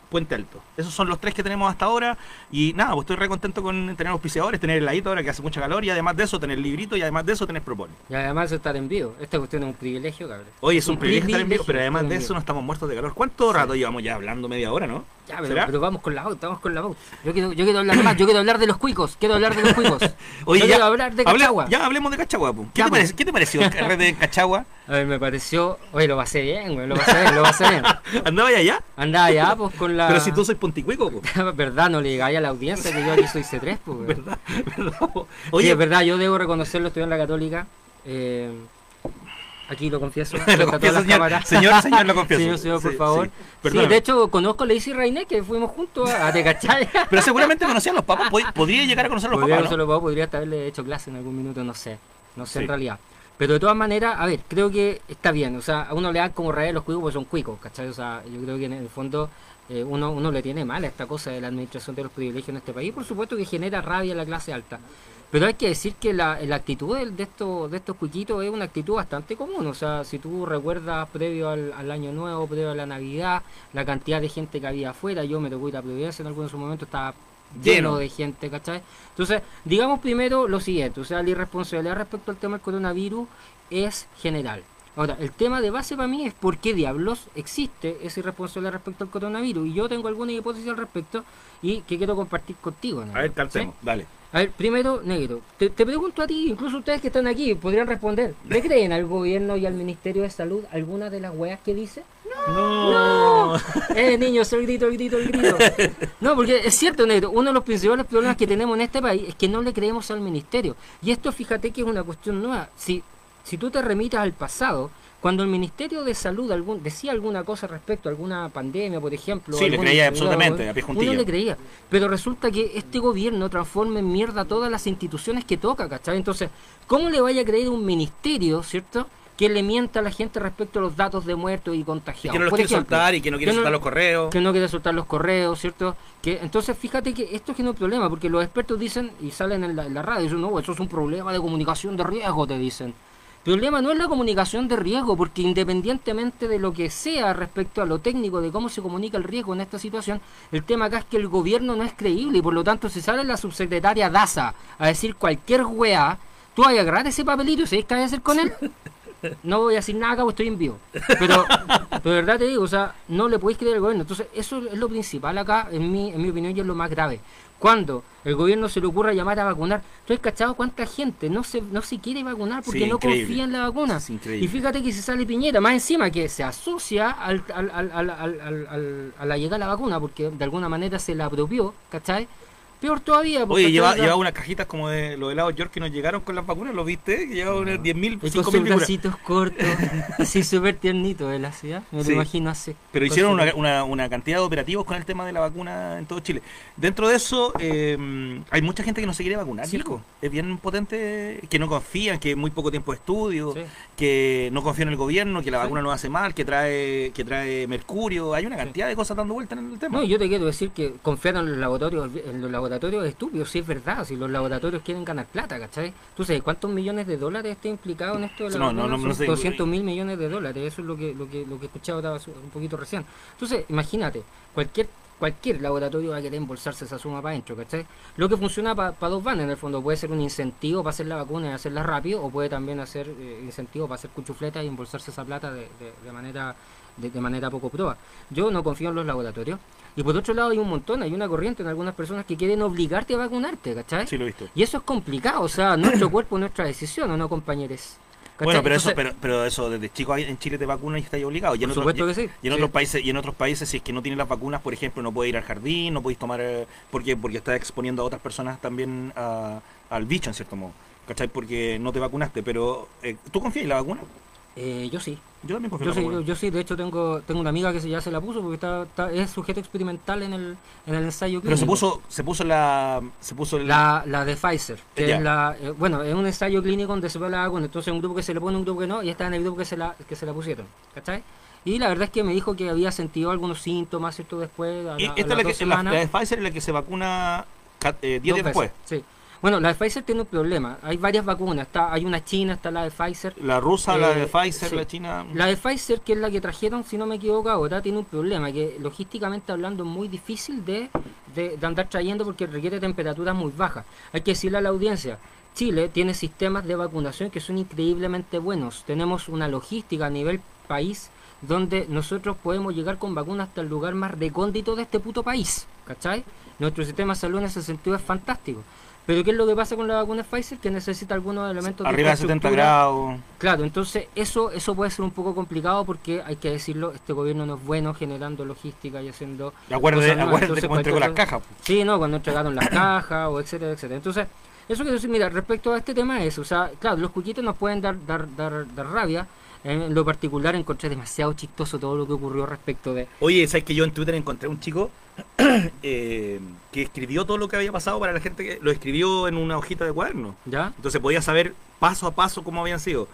York-Puente Alto. Esos son los tres que tenemos hasta ahora. Y nada, pues estoy re contento con tener auspiciadores, tener heladito ahora que hace mucha calor y además de eso tener librito y además de eso tener propóleo. Y además estar en vivo. Esta cuestión es un privilegio, cabrón. Oye, es un privilegio estar en vivo, pero además de eso no estamos muertos de calor. ¿Cuánto rato llevamos ya hablando? Media hora, ¿no? Ya, pero, ¿Será? pero vamos con la pauta, vamos con la pauta. Yo quiero, yo quiero hablar más, yo quiero hablar de los cuicos, quiero hablar de los cuicos. [laughs] Oye, yo ya, quiero hablar de Cachagua. ya hablemos de Cachagua. po. ¿Qué, Ya, te, pues. parece- qué te pareció el carrete de Cachagua? [laughs] A ver, me pareció, oye, lo pasé bien, güey, lo pasé bien, lo pasé bien. [laughs] ¿Andaba ya allá? Andaba allá, pues, con la... Pero si tú soy ponticuico, po. verdad, no le digáis a la audiencia que yo aquí soy C3, pues. ¿verdad? ¿verdad, po? Oye, Oye, es verdad, yo debo reconocerlo, estudié en la Católica. eh, aquí lo confieso. [laughs] lo a confieso, señor. Señor, señor, lo confieso. Señor, señor, por Sí, favor. sí. Sí, Perdóname. de hecho, conozco a Lacey Rainé, que fuimos juntos a Te cachai. [laughs] Pero seguramente conocían los papas. Pod- Podría llegar a conocer los Podría, papas, ¿no? solo puedo- podría haberle hecho clase en algún minuto, no sé. No sé en realidad. Pero de todas maneras, a ver, creo que está bien. O sea, a uno le dan como rayar los cuicos porque son cuicos, ¿cachai? O sea, yo creo que en el fondo eh, uno, uno le tiene mal a esta cosa de la administración de los privilegios en este país. Por supuesto que genera rabia en la clase alta. Pero hay que decir que la, la actitud del- de, estos, de estos cuiquitos es una actitud bastante común. O sea, si tú recuerdas previo al, al año nuevo, previo a la Navidad, la cantidad de gente que había afuera, yo me tocó ir a Providencia en algunos momentos, estaba lleno, Lleno. de gente, ¿cachai? Entonces, digamos primero lo siguiente, o sea, la irresponsabilidad respecto al tema del coronavirus es general. Ahora, el tema de base para mí es por qué diablos existe esa irresponsabilidad respecto al coronavirus. Y yo tengo alguna hipótesis al respecto y que quiero compartir contigo. ¿no? A ver, ¿Sí? calcemos, dale. A ver, primero, negro, te, te pregunto a ti, incluso ustedes que están aquí podrían responder. ¿Le [laughs] creen al gobierno y al Ministerio de Salud alguna de las weas que dice? No. [laughs] Eh, niños, el grito, el grito, el grito. [laughs] No, porque es cierto, negro, uno de los principales problemas que tenemos en este país es que no le creemos al ministerio. Y esto, fíjate que es una cuestión nueva. Si si tú te remitas al pasado, cuando el Ministerio de Salud algún, decía alguna cosa respecto a alguna pandemia, por ejemplo. Sí, le creía absolutamente, a Uno le creía. Pero resulta que este gobierno transforma en mierda todas las instituciones que toca, ¿cachai? Entonces, ¿cómo le vaya a creer un ministerio, ¿cierto? que le mienta a la gente respecto a los datos de muertos y contagiados. Y que no los quiere soltar y que no quiere soltar los correos. Que no quiere soltar los correos, ¿cierto? Que Entonces, fíjate que esto es un problema, porque los expertos dicen, y salen en la, en la radio, dicen, no, eso es un problema de comunicación de riesgo, te dicen. El problema no es la comunicación de riesgo, porque independientemente de lo que sea respecto a lo técnico de cómo se comunica el riesgo en esta situación, el tema acá es que el gobierno no es creíble y por lo tanto si sale la subsecretaria Daza a decir cualquier weá, tú vas a agarrar ese papelito y sabes qué vas a hacer con él. No voy a decir nada acá porque estoy en vivo. Pero, de verdad te digo, o sea, no le podéis creer al gobierno. Entonces, eso es lo principal acá, en mi, en mi opinión, y es lo más grave. Cuando el gobierno se le ocurra llamar a vacunar, ¿tú has cachado cuánta gente no se, no se quiere vacunar porque no confía en la vacuna? Y fíjate que se sale Piñera, más encima que se asocia al, al, al, a la llegada de la vacuna, porque de alguna manera se la apropió, ¿cachai? Peor todavía. Oye, lleva, lleva, unas cajitas como de los helados York que nos llegaron con las vacunas, ¿lo viste? Que llevaba unas 10.000, 5.000 bracitos cortos, [laughs] así súper tiernito de la ciudad, me lo imagino así. Pero hicieron una, una, una, cantidad de operativos con el tema de la vacuna en todo Chile. Dentro de eso, eh, hay mucha gente que no se quiere vacunar, sí. Es bien potente, que no confían, que muy poco tiempo de estudio, que no confían en el gobierno, que la vacuna no hace mal, que trae que trae mercurio. Hay una cantidad de cosas dando vueltas en el tema. No, yo te quiero decir que confiar en los laboratorios, en los laboratorios laboratorios estúpidos, si es verdad, si los laboratorios quieren ganar plata, ¿cachai? ¿Tú sabes cuántos millones de dólares está implicado en esto? De no, no, no, no, 200 mil millones de dólares, eso es lo que, lo que, lo que he escuchado un poquito recién. Entonces, imagínate, cualquier cualquier laboratorio va a querer embolsarse esa suma para adentro, ¿cachai? Lo que funciona para dos van en el fondo, puede ser un incentivo para hacer la vacuna y hacerla rápido, o puede también hacer eh, incentivo para hacer cuchufletas y embolsarse esa plata de, de, manera de, de, manera poco prueba. Yo no confío en los laboratorios. Y por otro lado hay un montón, hay una corriente en algunas personas que quieren obligarte a vacunarte, ¿cachai? Sí, lo he visto. Y eso es complicado, o sea, [coughs] nuestro cuerpo, nuestra decisión, ¿o no, compañeros? Bueno, pero eso, pero, pero eso desde chico en Chile te vacunan y estás obligado. Y en, otros, que sí. y en otros países, y en otros países, si es que no tienes las vacunas, por ejemplo, no puedes ir al jardín, no puedes tomar eh, porque, porque estás exponiendo a otras personas también al bicho en cierto modo. ¿Cachai? Porque no te vacunaste. Pero, eh, ¿tú confías en la vacuna? Eh, yo sí. Yo también yo sí, yo, sí, de hecho tengo tengo una amiga que ya se la puso porque está, es sujeto experimental en el, en el ensayo clínico. Pero se puso se puso la se puso la, la de Pfizer, que es la eh, bueno, es un ensayo clínico donde se ve la vacuna, entonces un grupo que se le pone, un grupo que no y está en el grupo que se la que se la pusieron, ¿cachai? Y la verdad es que me dijo que había sentido algunos síntomas, ¿cierto? Después. A, esta es la, que, la, de Pfizer es la que se vacuna 10 eh, días después. Sí. Bueno, la de Pfizer tiene un problema. Hay varias vacunas. Está, hay una china, está la de Pfizer. La rusa, la de eh, Pfizer, la china. La de Pfizer, que es la que trajeron, si no me equivoco ahora, tiene un problema que logísticamente hablando es muy difícil de, de, andar trayendo porque requiere temperaturas muy bajas. Hay que decirle a la audiencia, Chile tiene sistemas de vacunación que son increíblemente buenos. Tenemos una logística a nivel país donde nosotros podemos llegar con vacunas hasta el lugar más recóndito de este puto país. ¿Cachai? Nuestro sistema de salud en ese sentido es fantástico. Pero ¿qué es lo que pasa con la vacuna Pfizer? Que necesita algunos elementos Arriba de 70 grados. Claro, entonces eso eso puede ser un poco complicado porque hay que decirlo, este gobierno no es bueno generando logística y haciendo... De acuerdo, de, acuérdate cómo entregó las cajas. Sí, no, cuando entregaron las cajas o etcétera, etcétera. Entonces, eso quiero decir, mira, respecto a este tema es, o sea, claro, los cuquitos nos pueden dar, dar, dar, dar rabia, en lo particular encontré demasiado chistoso todo lo que ocurrió respecto de... Oye, ¿sabes que yo en Twitter encontré un chico [clears throat] eh, que escribió todo lo que había pasado para la gente que lo escribió en una hojita de cuaderno. ¿Ya? Entonces podía saber paso a paso cómo habían sido.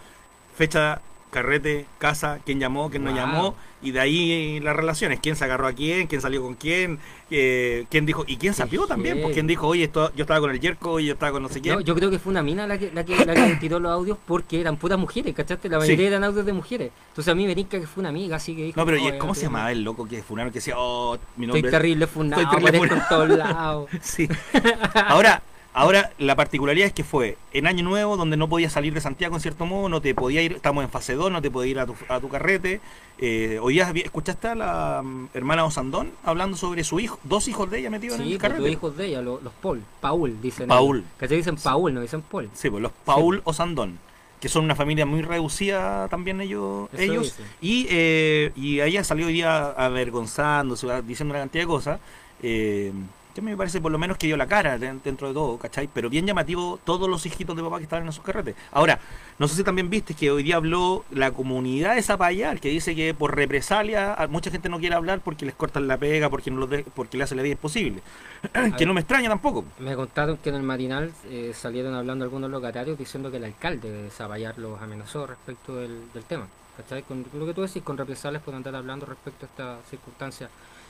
Fecha carrete, casa, quién llamó, quién no llamó, y de ahí las relaciones, quién se agarró a quién, quién salió con quién, eh, quién dijo, y quién sapió también, pues quién dijo, oye, esto, yo estaba con el Yerko, y yo estaba con no sé quién. yo creo que fue una mina la que, la que, la que tiró los audios porque eran puras mujeres, ¿cachaste? La mayoría eran audios de mujeres. Entonces a mí me que fue una amiga, así que dijo, No, pero ¿cómo se llamaba el loco que funaron? Que decía, oh, mi nombre Estoy terrible funado, Estoy terrible funado. en todos lados. [laughs] sí. [laughs] Ahora, Ahora, la particularidad es que fue en Año Nuevo, donde no podías salir de Santiago en cierto modo, no te podía ir, estamos en fase 2, no te podía ir a tu, a tu carrete. Eh, día escuchaste a la mm, hermana Osandón hablando sobre su hijo, dos hijos de ella metidos en el pues, carrete. dos hijos de ella, los, Paul, Paul, dicen. Paul. Que se dicen Paul, no dicen Paul. Sí, pues los Paul Osandón que son una familia muy reducida también ellos ellos y eh, y ella salió hoy día avergonzándose diciendo una cantidad de cosas eh, que me parece por lo menos que dio la cara dentro de todo, ¿cachai? Pero bien llamativo todos los hijitos de papá que estaban en esos carretes. Ahora, no sé si también viste que hoy día habló la comunidad de Zapallar, que dice que por represalia mucha gente no quiere hablar porque les cortan la pega, porque no porque le hace la vida imposible. [clears throat] que no me extraña tampoco. Me contaron que en el marinal eh, salieron hablando algunos locatarios diciendo que el alcalde de Zapallar los amenazó respecto del, tema. ¿Cachai? Con lo que tú decís, con represalias por andar hablando respecto a esta circunstancia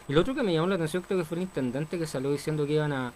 y lo otro que me llamó la atención creo que fue el intendente que salió diciendo que iban a,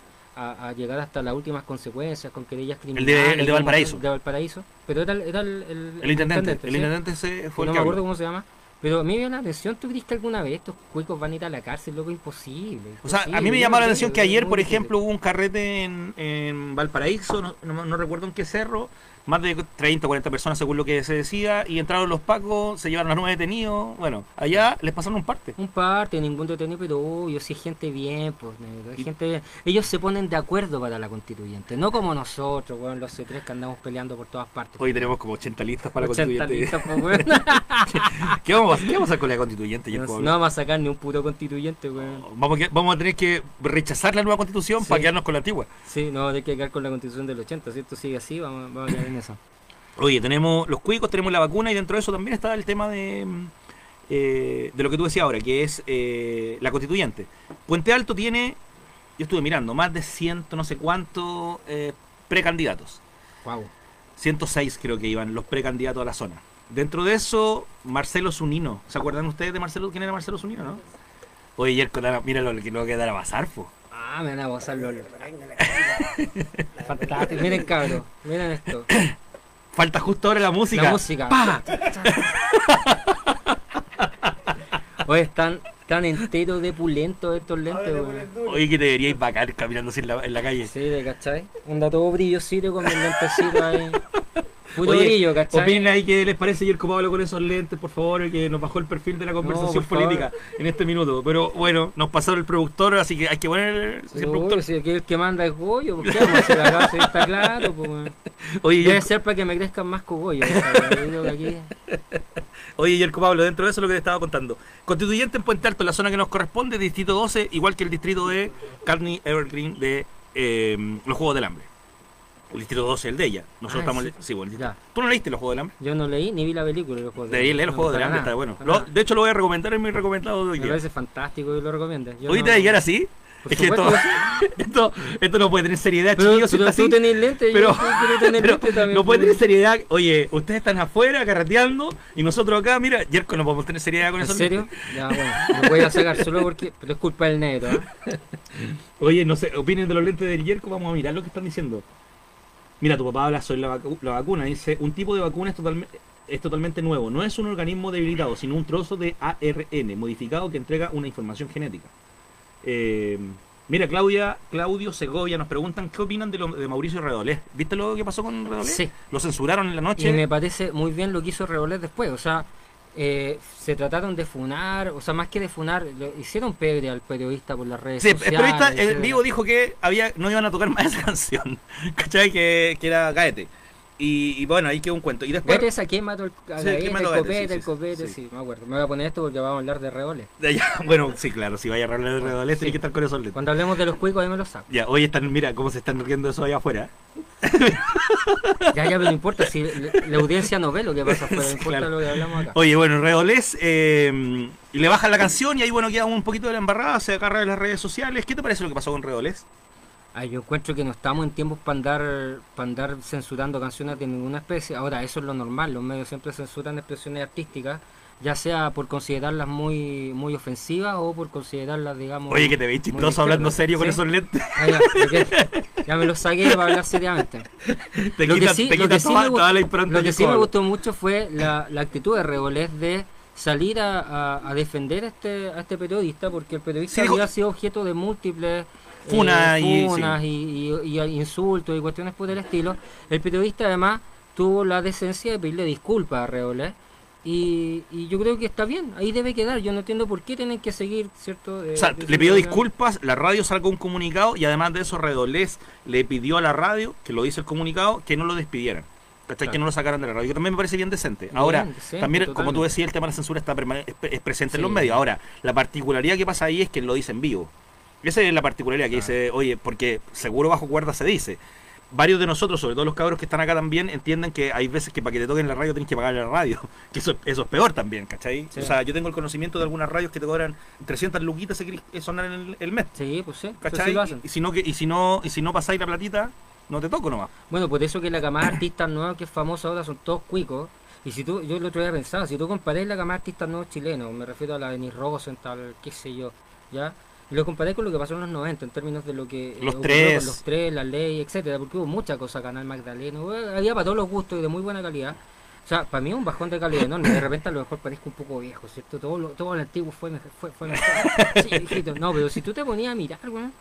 llegar hasta las últimas consecuencias con querellas criminales. El de, Valparaíso. De Valparaíso. Pero era, era el, el, intendente. El intendente se fue No me acuerdo cómo se llama. Pero a mí me llama la atención, ¿tú crees que alguna vez estos cuicos van a ir a la cárcel? Loco, imposible. O sea, a mí me llamó la atención que ayer, por ejemplo, hubo un carrete en, en Valparaíso, no, no, recuerdo en qué cerro, más de 30 o 40 personas según lo que se decía, y entraron los pacos, se llevaron a nueve detenidos, bueno, allá les pasaron un parte. Un parte, ningún detenido, pero yo sí gente bien, pues, gente bien. Ellos se ponen de acuerdo para la constituyente, no como nosotros, bueno, los C3 que andamos peleando por todas partes. Hoy tenemos como 80 listas para la constituyente. Listas, pues, bueno. [laughs] ¿Qué, vamos, ¿Qué, vamos, a hacer con la constituyente? No, no, vamos a sacar ni un puto constituyente, bueno. Vamos, vamos a tener que rechazar la nueva constitución para quedarnos con la antigua. Sí, no, hay que quedar con la constitución del 80, si esto sigue así, vamos, vamos a quedar en. Oye, tenemos los cuicos, tenemos la vacuna y dentro de eso también está el tema de, mm, eh, de lo que tú decías ahora, que es eh, la constituyente. Puente Alto tiene, yo estuve mirando, más de ciento no sé cuántos eh, precandidatos. Wow. 106 creo que iban los precandidatos a la zona. Dentro de eso, Marcelo Zunino. ¿Se acuerdan ustedes de Marcelo? ¿Quién era Marcelo Zunino, no? Oye, Yerko, mira lo que no va a quedar a pasar, po. Ah, me van a pasar los... [laughs] [laughs] Fantástico. Miren, cabrón. Miren esto. Falta justo ahora la música. La música. Oye, están tan enteros de pulento estos lentes, Oye, que deberíais vacar caminando en la, en la calle. Sí, cachai. Un dato brillosito con mis lentecitos ahí. Puro brillo, ¿cachai? Opinen ahí qué les parece ayer Pablo con esos lentes, por favor, que nos bajó el perfil de la conversación política en este minuto. Pero bueno, nos pasaron el productor, así que hay que poner el productor. Si el que manda es Goyo, ¿por qué vamos a hacer acá? está claro, pues. [laughs] Oye, Debe ser para que me crezcan más cogollos. Oye, Yerko Pablo, dentro de eso lo que te estaba contando. Constituyente en Puente Alto, la zona que nos corresponde, distrito 12, igual que el distrito de Carney Evergreen de eh, los Juegos del Hambre. El distrito 12 el de ella. Nosotros ah, estamos. Sí, bueno, ¿Tú no leíste los Juegos del Hambre? Yo no leí ni vi la película de los Juegos del Hambre. leer los Juegos del Hambre, está bueno. de hecho, lo voy a recomendar en mi recomendado de hoy. Me parece fantástico y lo recomiendo. ¿Hoy te llegar así? Es que esto, [laughs] esto, esto, no puede tener seriedad, pero, chicos. Pero tú tenés lente, pero, yo tener [laughs] lente también. No puede tener seriedad. Oye, ustedes están afuera carreteando y nosotros acá, mira, Yerko no podemos tener seriedad con eso. ¿En serio? Ya, bueno, me voy a sacar solo porque pero es culpa del negro. ¿eh? [laughs] Oye, no sé, opinen de los lentes del Yerko, vamos a mirar lo que están diciendo. Mira, tu papá habla sobre la, vacuna. Dice, un tipo de vacuna es totalmente, es totalmente nuevo. No es un organismo debilitado, sino un trozo de ARN modificado que entrega una información genética. Eh, mira, Claudia, Claudio Segovia nos preguntan qué opinan de, lo, de Mauricio Redolés. ¿Viste lo que pasó con Redolés? Sí. Lo censuraron en la noche. Y me parece muy bien lo que hizo Redolés después. O sea, eh, se trataron de funar, o sea, más que de funar, hicieron pebre al periodista por las redes sociales. Sí, el periodista en vivo dijo que había no iban a tocar más esa [laughs] canción, ¿cachai? Que, que era Gaete. Y, bueno, ahí quedó un cuento. Y después. ¿Gaete es a quién mató el, a el copete, el copete? Sí, me acuerdo. Me voy a poner esto porque vamos a hablar de redoles. [laughs] bueno, sí, claro, si vaya a hablar de redoles, tiene que estar con esos Cuando hablemos de los cuicos, ahí me los saco. Ya, hoy están, mira cómo se están riendo eso allá afuera. [laughs] ya, ya, pero no importa, si la, audiencia no ve lo que pasa afuera, no [laughs] importa lo que hablamos acá. Oye, bueno, Redolés, eh, le bajan la canción y ahí, bueno, queda un poquito de la embarrada, se agarra de las redes sociales. ¿Qué te parece lo que pasó con Redolés? Ay, yo encuentro que no estamos en tiempos para andar, para andar censurando canciones de ninguna especie. Ahora, eso es lo normal, los medios siempre censuran expresiones artísticas ya sea por considerarlas muy muy ofensivas o por considerarlas, digamos. Oye, que te veis chistoso hablando serio con esos lentes. Ah, ya, me los saqué para hablar seriamente. [laughs] Te lo que sí, te lo que sí me, gustó mucho fue la, la actitud de Rebolés de salir a, a, defender a este, a este periodista, porque el periodista había sido objeto de múltiples. Funas, eh, y, y, insultos y cuestiones por el estilo. El periodista además tuvo la decencia de pedirle disculpas a Rebolés y, yo creo que está bien, ahí debe quedar. Yo no entiendo por qué tienen que seguir, ¿cierto? o sea, le pidió disculpas, la radio sacó un comunicado y además de eso Redolés le pidió a la radio, que lo dice el comunicado, que no lo despidieran. Que no lo sacaran de la radio. Que también me parece bien decente. Ahora, también, como tú decías, el tema de la censura está es, presente en los medios. Ahora, la particularidad que pasa ahí es que lo dice en vivo. Esa es la particularidad que dice, oye, porque seguro bajo cuerda se dice. Varios de nosotros, sobre todo los cabros que están acá también, entienden que hay veces que para que te toquen la radio tienes que pagar la radio. [laughs] Que eso, eso es peor también, ¿cachai? Sí. O sea, yo tengo el conocimiento de algunas radios que te cobran 300 luquitas si querés sonar en el, el mes. Sí, pues sí. eso ¿Cachai? sí lo hacen. y, si no, que, y, si no, y si no pasáis la platita, no te toco nomás. Bueno, por eso que la camada de artistas nuevos que es famosa ahora son todos cuicos. Y si tú, yo el otro día pensaba, si tú comparás la camada de artistas nuevos chilenos, me refiero a la de Denis Rosenthal, qué sé yo, ¿ya? Y lo comparé con lo que pasó en los 90 en términos de lo que eh, Los tres. con los tres, la ley, etcétera, porque hubo mucha cosa, Canal Magdaleno, eh, había para todos los gustos y de muy buena calidad. O sea, para mí es un bajón de calidad enorme, de repente a lo mejor parezco un poco viejo, ¿cierto? Todo lo, todo lo antiguo fue, mejor- fue, fue mejor. [laughs] Sí, hijito, no, pero si tú te ponías a mirar, weón,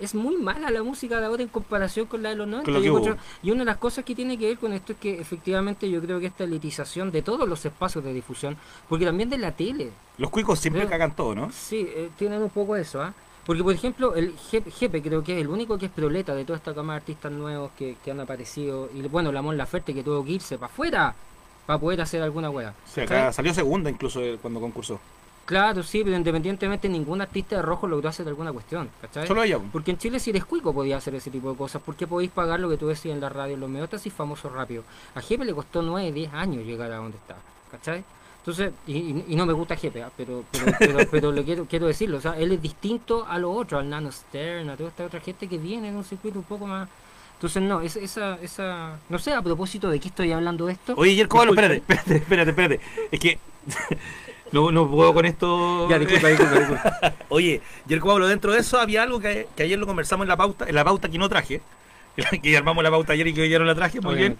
es muy mala la música de ahora en comparación con la de los 90. Con lo encuentro- y una de las cosas que tiene que ver con esto es que efectivamente yo creo que esta elitización de todos los espacios de difusión, porque también de la tele, Los cuicos siempre cagan todo, ¿no? sí, eh, tienen un poco eso, ¿ah? Porque por ejemplo, el Jepe, creo que es el único que es proleta de toda esta cama de artistas nuevos que, que han aparecido, y bueno, la Mon Laferte que tuvo que irse para afuera para poder hacer alguna sea, ¿cachai? acá salió segunda incluso eh, cuando concursó. Claro, sí, pero independientemente ningún artista de rojo logró hacer alguna cuestión, ¿cachai? Solo ella. po. Porque en Chile si eres cuico podía hacer ese tipo de cosas. ¿Por qué podéis pagar lo que tú decías en la radio, los medios y famoso rápido? A Jepe le costó 9, 10 años llegar a donde está, ¿cachai? Entonces, y, no me gusta Jepe, ¿ah? pero, pero, [laughs] pero, pero le quiero, quiero decirlo, o sea, él es distinto a los otros, al Nano Stern, a toda esta otra gente que viene en un circuito un poco más... Entonces, no, es- esa, esa, no sé, a propósito de qué estoy hablando de esto. Oye, Yerko espérate, espérate, espérate, espérate. Es que [laughs] no, no puedo con esto. Ya, disculpa, [laughs] disculpa, disculpa. Oye, Yerko Pablo, dentro de eso había algo que, que ayer lo conversamos en la pauta, en la pauta que no traje. [laughs] Que armamos la pauta ayer y que hoy ya no la traje, muy bien.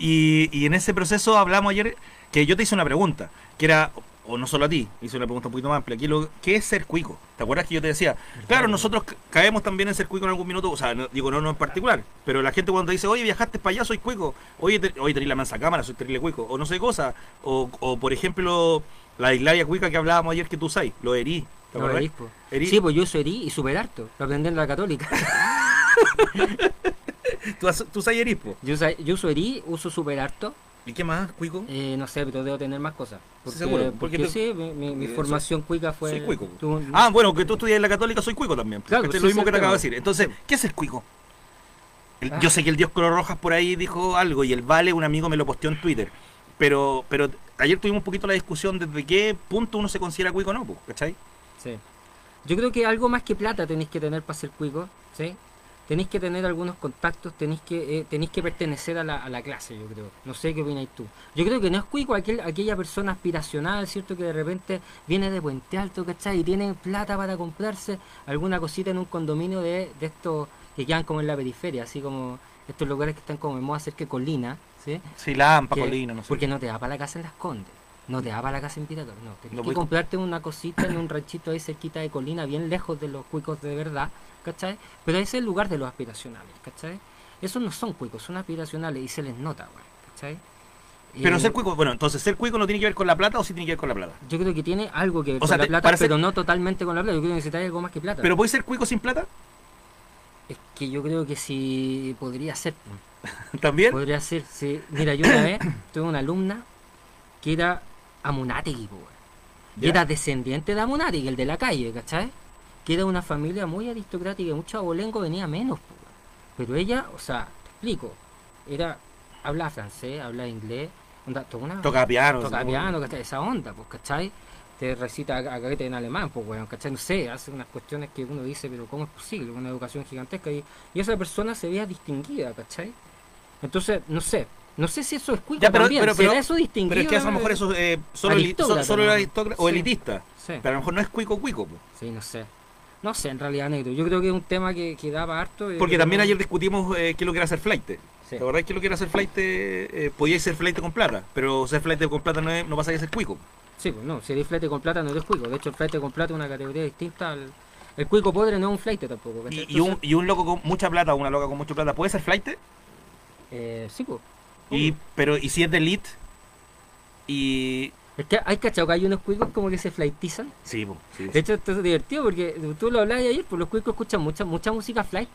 Y, y en ese proceso hablamos ayer que yo te hice una pregunta, que era, o no solo a ti, hice una pregunta un poquito más amplia. Aquí lo, ¿Qué es ser cuico? ¿Te acuerdas que yo te decía? Claro, nosotros ca- caemos también en ser cuico en algún minuto, o sea, no- digo no, no en particular, pero la gente cuando dice, oye, viajaste para allá, soy cuico, oye, te, oye, tenés la mansa cámara, soy terrible cuico, o no sé cosa, o, o por ejemplo, la islavia cuica que hablábamos ayer que tú sabes, lo herí. ¿Te No, acuerdas? Eris, po. Erí- Sí, pues yo uso Eri y super harto. Lo aprendí en la católica. [laughs] ¿Tú, tú sabes erí, po? Yo, yo uso Eri, uso super harto. ¿Y qué más, cuico? Eh, no sé, pero debo tener más cosas. Porque, seguro, porque, sí, mi, mi- mi eh, formación cuica fue. soy cuico. Ah, bueno, que tú estudias en la católica, soy cuico también. Claro, Este es lo mismo que te acabo de decir. Entonces, ¿qué es el cuico? El- Ah. Yo sé que el Dios Color Rojas por ahí dijo algo y el Vale, un amigo, me lo posteó en Twitter. Pero, pero ayer tuvimos un poquito la discusión desde qué punto uno se considera cuico o no, ¿cachai? Sí. Yo creo que algo más que plata tenéis que tener para ser cuico, ¿sí? Tenéis que tener algunos contactos, tenéis que eh, tenéis que pertenecer a la, a la clase, yo creo. No sé qué opináis tú. Yo creo que no es cuico aquel, aquella persona aspiracional, ¿cierto? Que de repente viene de Puente Alto, ¿cachai? Y tiene plata para comprarse alguna cosita en un condominio de, de estos que quedan como en la periferia, así como estos lugares que están como en moda cerca de Colina, ¿sí? Sí, Lampa, que- Colina, no sé. Porque no te da para la casa en Las Condes, no te da para la casa en Pirata, no. Tienes No que comprarte una cosita en un ranchito ahí cerquita de Colina, bien lejos de los cuicos de verdad, ¿cachai? Pero ese es el lugar de los aspiracionales, ¿cachai? Esos no son cuicos, son aspiracionales y se les nota, güey, ¿cachai? Pero Eh, ser cuico, bueno, entonces ser cuico no tiene que ver con la plata o sí tiene que ver con la plata. Yo creo que tiene algo que ver O sea, con la plata, para ser- pero no totalmente con la plata. Yo creo que necesitas algo más que plata. Pero puede ser cuico sin plata es que yo creo que sí podría ser. [laughs] también. Podría ser, sí. Mira, yo una vez [coughs] tuve una alumna que era weón. Y era descendiente de Amunategui, el de la calle, ¿cachai? Que era una familia muy aristocrática y mucho abolengo venía menos. Pero ella, o sea, te explico, era, hablaba francés, hablaba inglés, onda, toda una, Toca piano. toca piano, ¿cachai? Esa onda, pues, ¿cachai? Te recita a, a en alemán, pues, weón, ¿cachai? No sé, hace unas cuestiones que uno dice, pero ¿cómo es posible? Una educación gigantesca. Y, y esa persona se veía distinguida, ¿cachai? Entonces, no sé, no sé si eso es cuico Ya, pero- también, pero- ¿será pero- eso distinguido? Pero es que a lo mejor eso eh, solo, Aristócrata, solo ¿no? aristócrata o Sí. elitista. Sí, Pero a lo mejor no es cuico cuico. po. sí, no sé. No sé, en realidad, negro. Yo creo que es un tema que, que daba harto. y Porque que también no- ayer discutimos eh, qué es lo que era hacer flight. Sí. ¿Te acordás que lo que era hacer flight? Eh, podíais ser flight con plata, pero ser flight con plata no, es, no pasa a ser cuico. Sí, pues no, si eres flete con plata no eres cuico. De hecho, el flete con plata es una categoría distinta al... El cuico podre no es un flete tampoco. Y, y un, y un loco con mucha plata o una loca con mucha plata puede ser flight. Eh, sí, pues. Y, pero, y si es de elite y. Es que hay cachado que hay unos cuicos como que se flightizan. Sí, po, sí, De hecho, esto es divertido porque tú lo hablabas ayer, pues los cuicos escuchan mucha mucha música flight.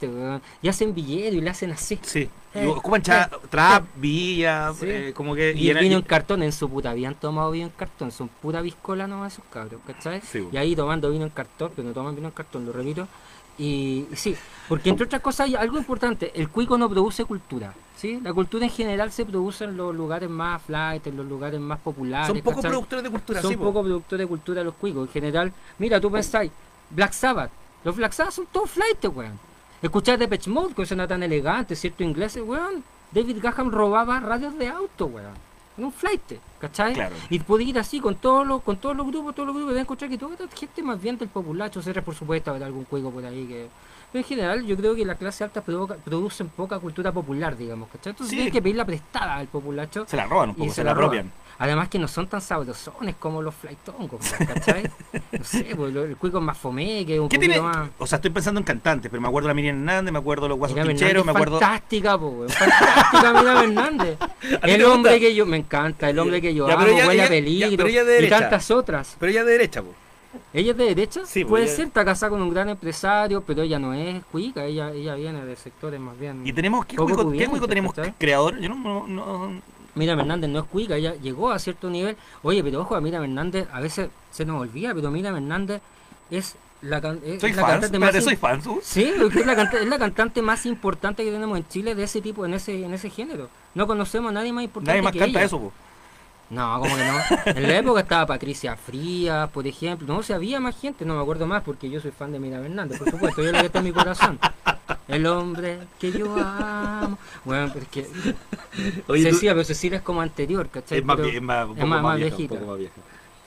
Y hacen billete y le hacen así. Sí. Y Eh, ocupan cha- trap, villa, Sí. eh, como que. Y, el vino en cartón en su puta han tomado vino en cartón, son pura viscola nomás esos cabros, ¿cachai? Sí. Y ahí tomando vino en cartón, pero no toman vino en cartón, lo repito. Y, sí, porque entre otras cosas hay algo importante, el cuico no produce cultura, ¿sí? La cultura en general se produce en los lugares más flight, en los lugares más populares. Son pocos productores de cultura, Son pocos productores de cultura los cuicos. En general, mira, tú pensáis, Black Sabbath, los Black Sabbath son todos flight, weón. Escuchar de Mode, que suena tan elegante, cierto inglés, weón. David Gaham robaba radios de auto, weón. En un flight, ¿cachai? Y podía ir así con todos los, con todos los grupos, todos los grupos, y encontrar que toda esta gente más bien del populacho, se por supuesto, habrá algún juego por ahí que en general yo creo que la clase alta producen poca cultura popular, digamos, ¿cachai? Entonces sí. tienes que pedir la prestada al populacho. Se la roban un poco, se, la, apropian. Además que no son tan sabrosones como los flytongos, ¿cachai? no sé, [laughs] pues el cuico es más fome, que un ¿Qué tiene? más... O sea, estoy pensando en cantantes, pero me acuerdo de la Miriam Hernández, me acuerdo de los Guasos Pincheros, me acuerdo... Fantástica, po, fantástica Miriam Hernández. [laughs] el hombre que yo... Me encanta, el hombre que yo amo, huele a peligro, y tantas otras. Pero ella es de derecha, po. ¿Ella es de derecha? Sí, Puede ser, está casada con un gran empresario, pero ella no es cuica, ella, ella viene de sectores más bien. ¿Y tenemos qué cuico, ¿qué cuico tenemos creador? Yo no, no, Mira Hernández no es cuica, ella llegó a cierto nivel. Oye, pero ojo, a Mira Hernández a veces se nos olvida, pero Mira Hernández es la, es soy la cantante más soy Sí, es la, es la, cantante más importante que tenemos en Chile de ese tipo, en ese en ese género. No conocemos a nadie más importante Nadie más que canta ella. eso, po. No, como que no. En la época estaba Patricia Frías, por ejemplo. No, se había más gente, no me acuerdo más, porque yo soy fan de Mira Hernández, por supuesto. Yo lo que está en mi corazón. El hombre que yo amo. Bueno, pero es que. Oye, Cecilia, pero Cecilia es como anterior, ¿cachai? Es más, es más, es más, más, viejita.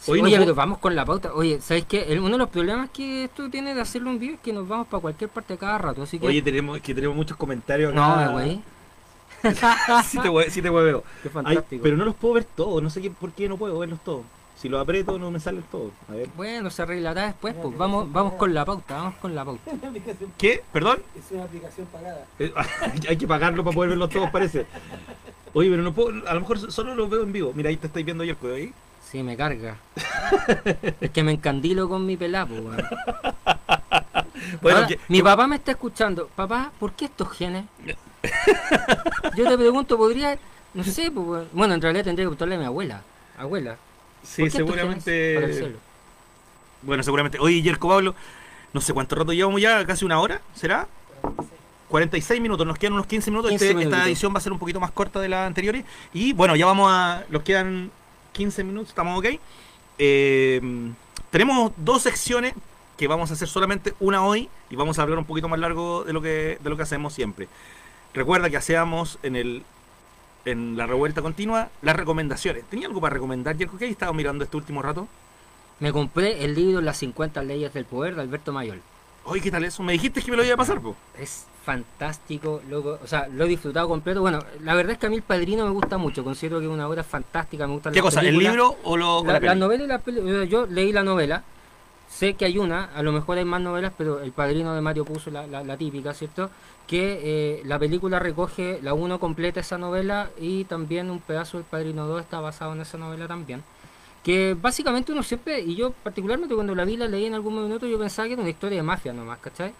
oye, pero vamos con la pauta. Oye, ¿sabes qué? uno de los problemas que esto tiene de hacerlo en vivo es que nos vamos para cualquier parte cada rato. Así que... Oye, tenemos, que tenemos muchos comentarios. No, güey. [laughs] sí, te, sí te veo. [laughs] Qué fantástico. pero no los puedo ver todos. No sé qué, por qué no puedo verlos todos. Si los aprieto no me salen todos. A ver. Bueno, se arreglará después. Pues. Vamos, vamos con la pauta, vamos con la pauta. [laughs] ¿Qué? ¿Perdón? Es una aplicación pagada. Eh, [laughs] hay que pagarlo para poder verlos todos, parece. Oye, pero no puedo, a lo mejor solo los veo en vivo. Mira, ahí te estáis viendo yo el ahí. Sí, me carga. es que me encandilo con mi pelapo, [laughs] bueno, mi papá me está escuchando. Papá, ¿por qué estos genes? Yo te pregunto, ¿podría...? No sé, pues, bueno, en realidad tendría que preguntarle a mi abuela. Abuela, Sí, seguramente. Bueno, seguramente. Oye, Yerko Pablo, no sé cuánto rato llevamos ya, casi una hora, ¿será? 46 minutos, nos quedan unos 15 minutos. Este, esta edición va a ser un poquito más corta de la anteriores. Y bueno, ya vamos a. Nos quedan 15 minutos, estamos ok. Eh, tenemos dos secciones que vamos a hacer solamente una hoy y vamos a hablar un poquito más largo de lo que, de lo que hacemos siempre. Recuerda que hacíamos en el en la revuelta continua las recomendaciones. ¿Tenía algo para recomendar, Jerko? ¿Qué estado mirando este último rato? Me compré el libro Las 50 leyes del poder de Alberto Mayol. Oye, ¿qué tal eso? Me dijiste que me lo iba a pasar, po. Es fantástico, loco. O sea, lo he disfrutado completo. Bueno, la verdad es que a mí El Padrino me gusta mucho. Considero que es una obra fantástica. Me gusta ¿Qué cosa? ¿El libro o lo, la, la, novela y la película? Yo leí la novela. Sé que hay una, a lo mejor hay más novelas, pero El Padrino de Mario puso la, la típica, ¿cierto? que eh, la película recoge, la 1 completa esa novela y también un pedazo del Padrino 2 está basado en esa novela también. Que básicamente uno siempre, y yo particularmente cuando la vi, la leí en algún momento, yo pensaba que era una historia de mafia nomás, ¿cachai?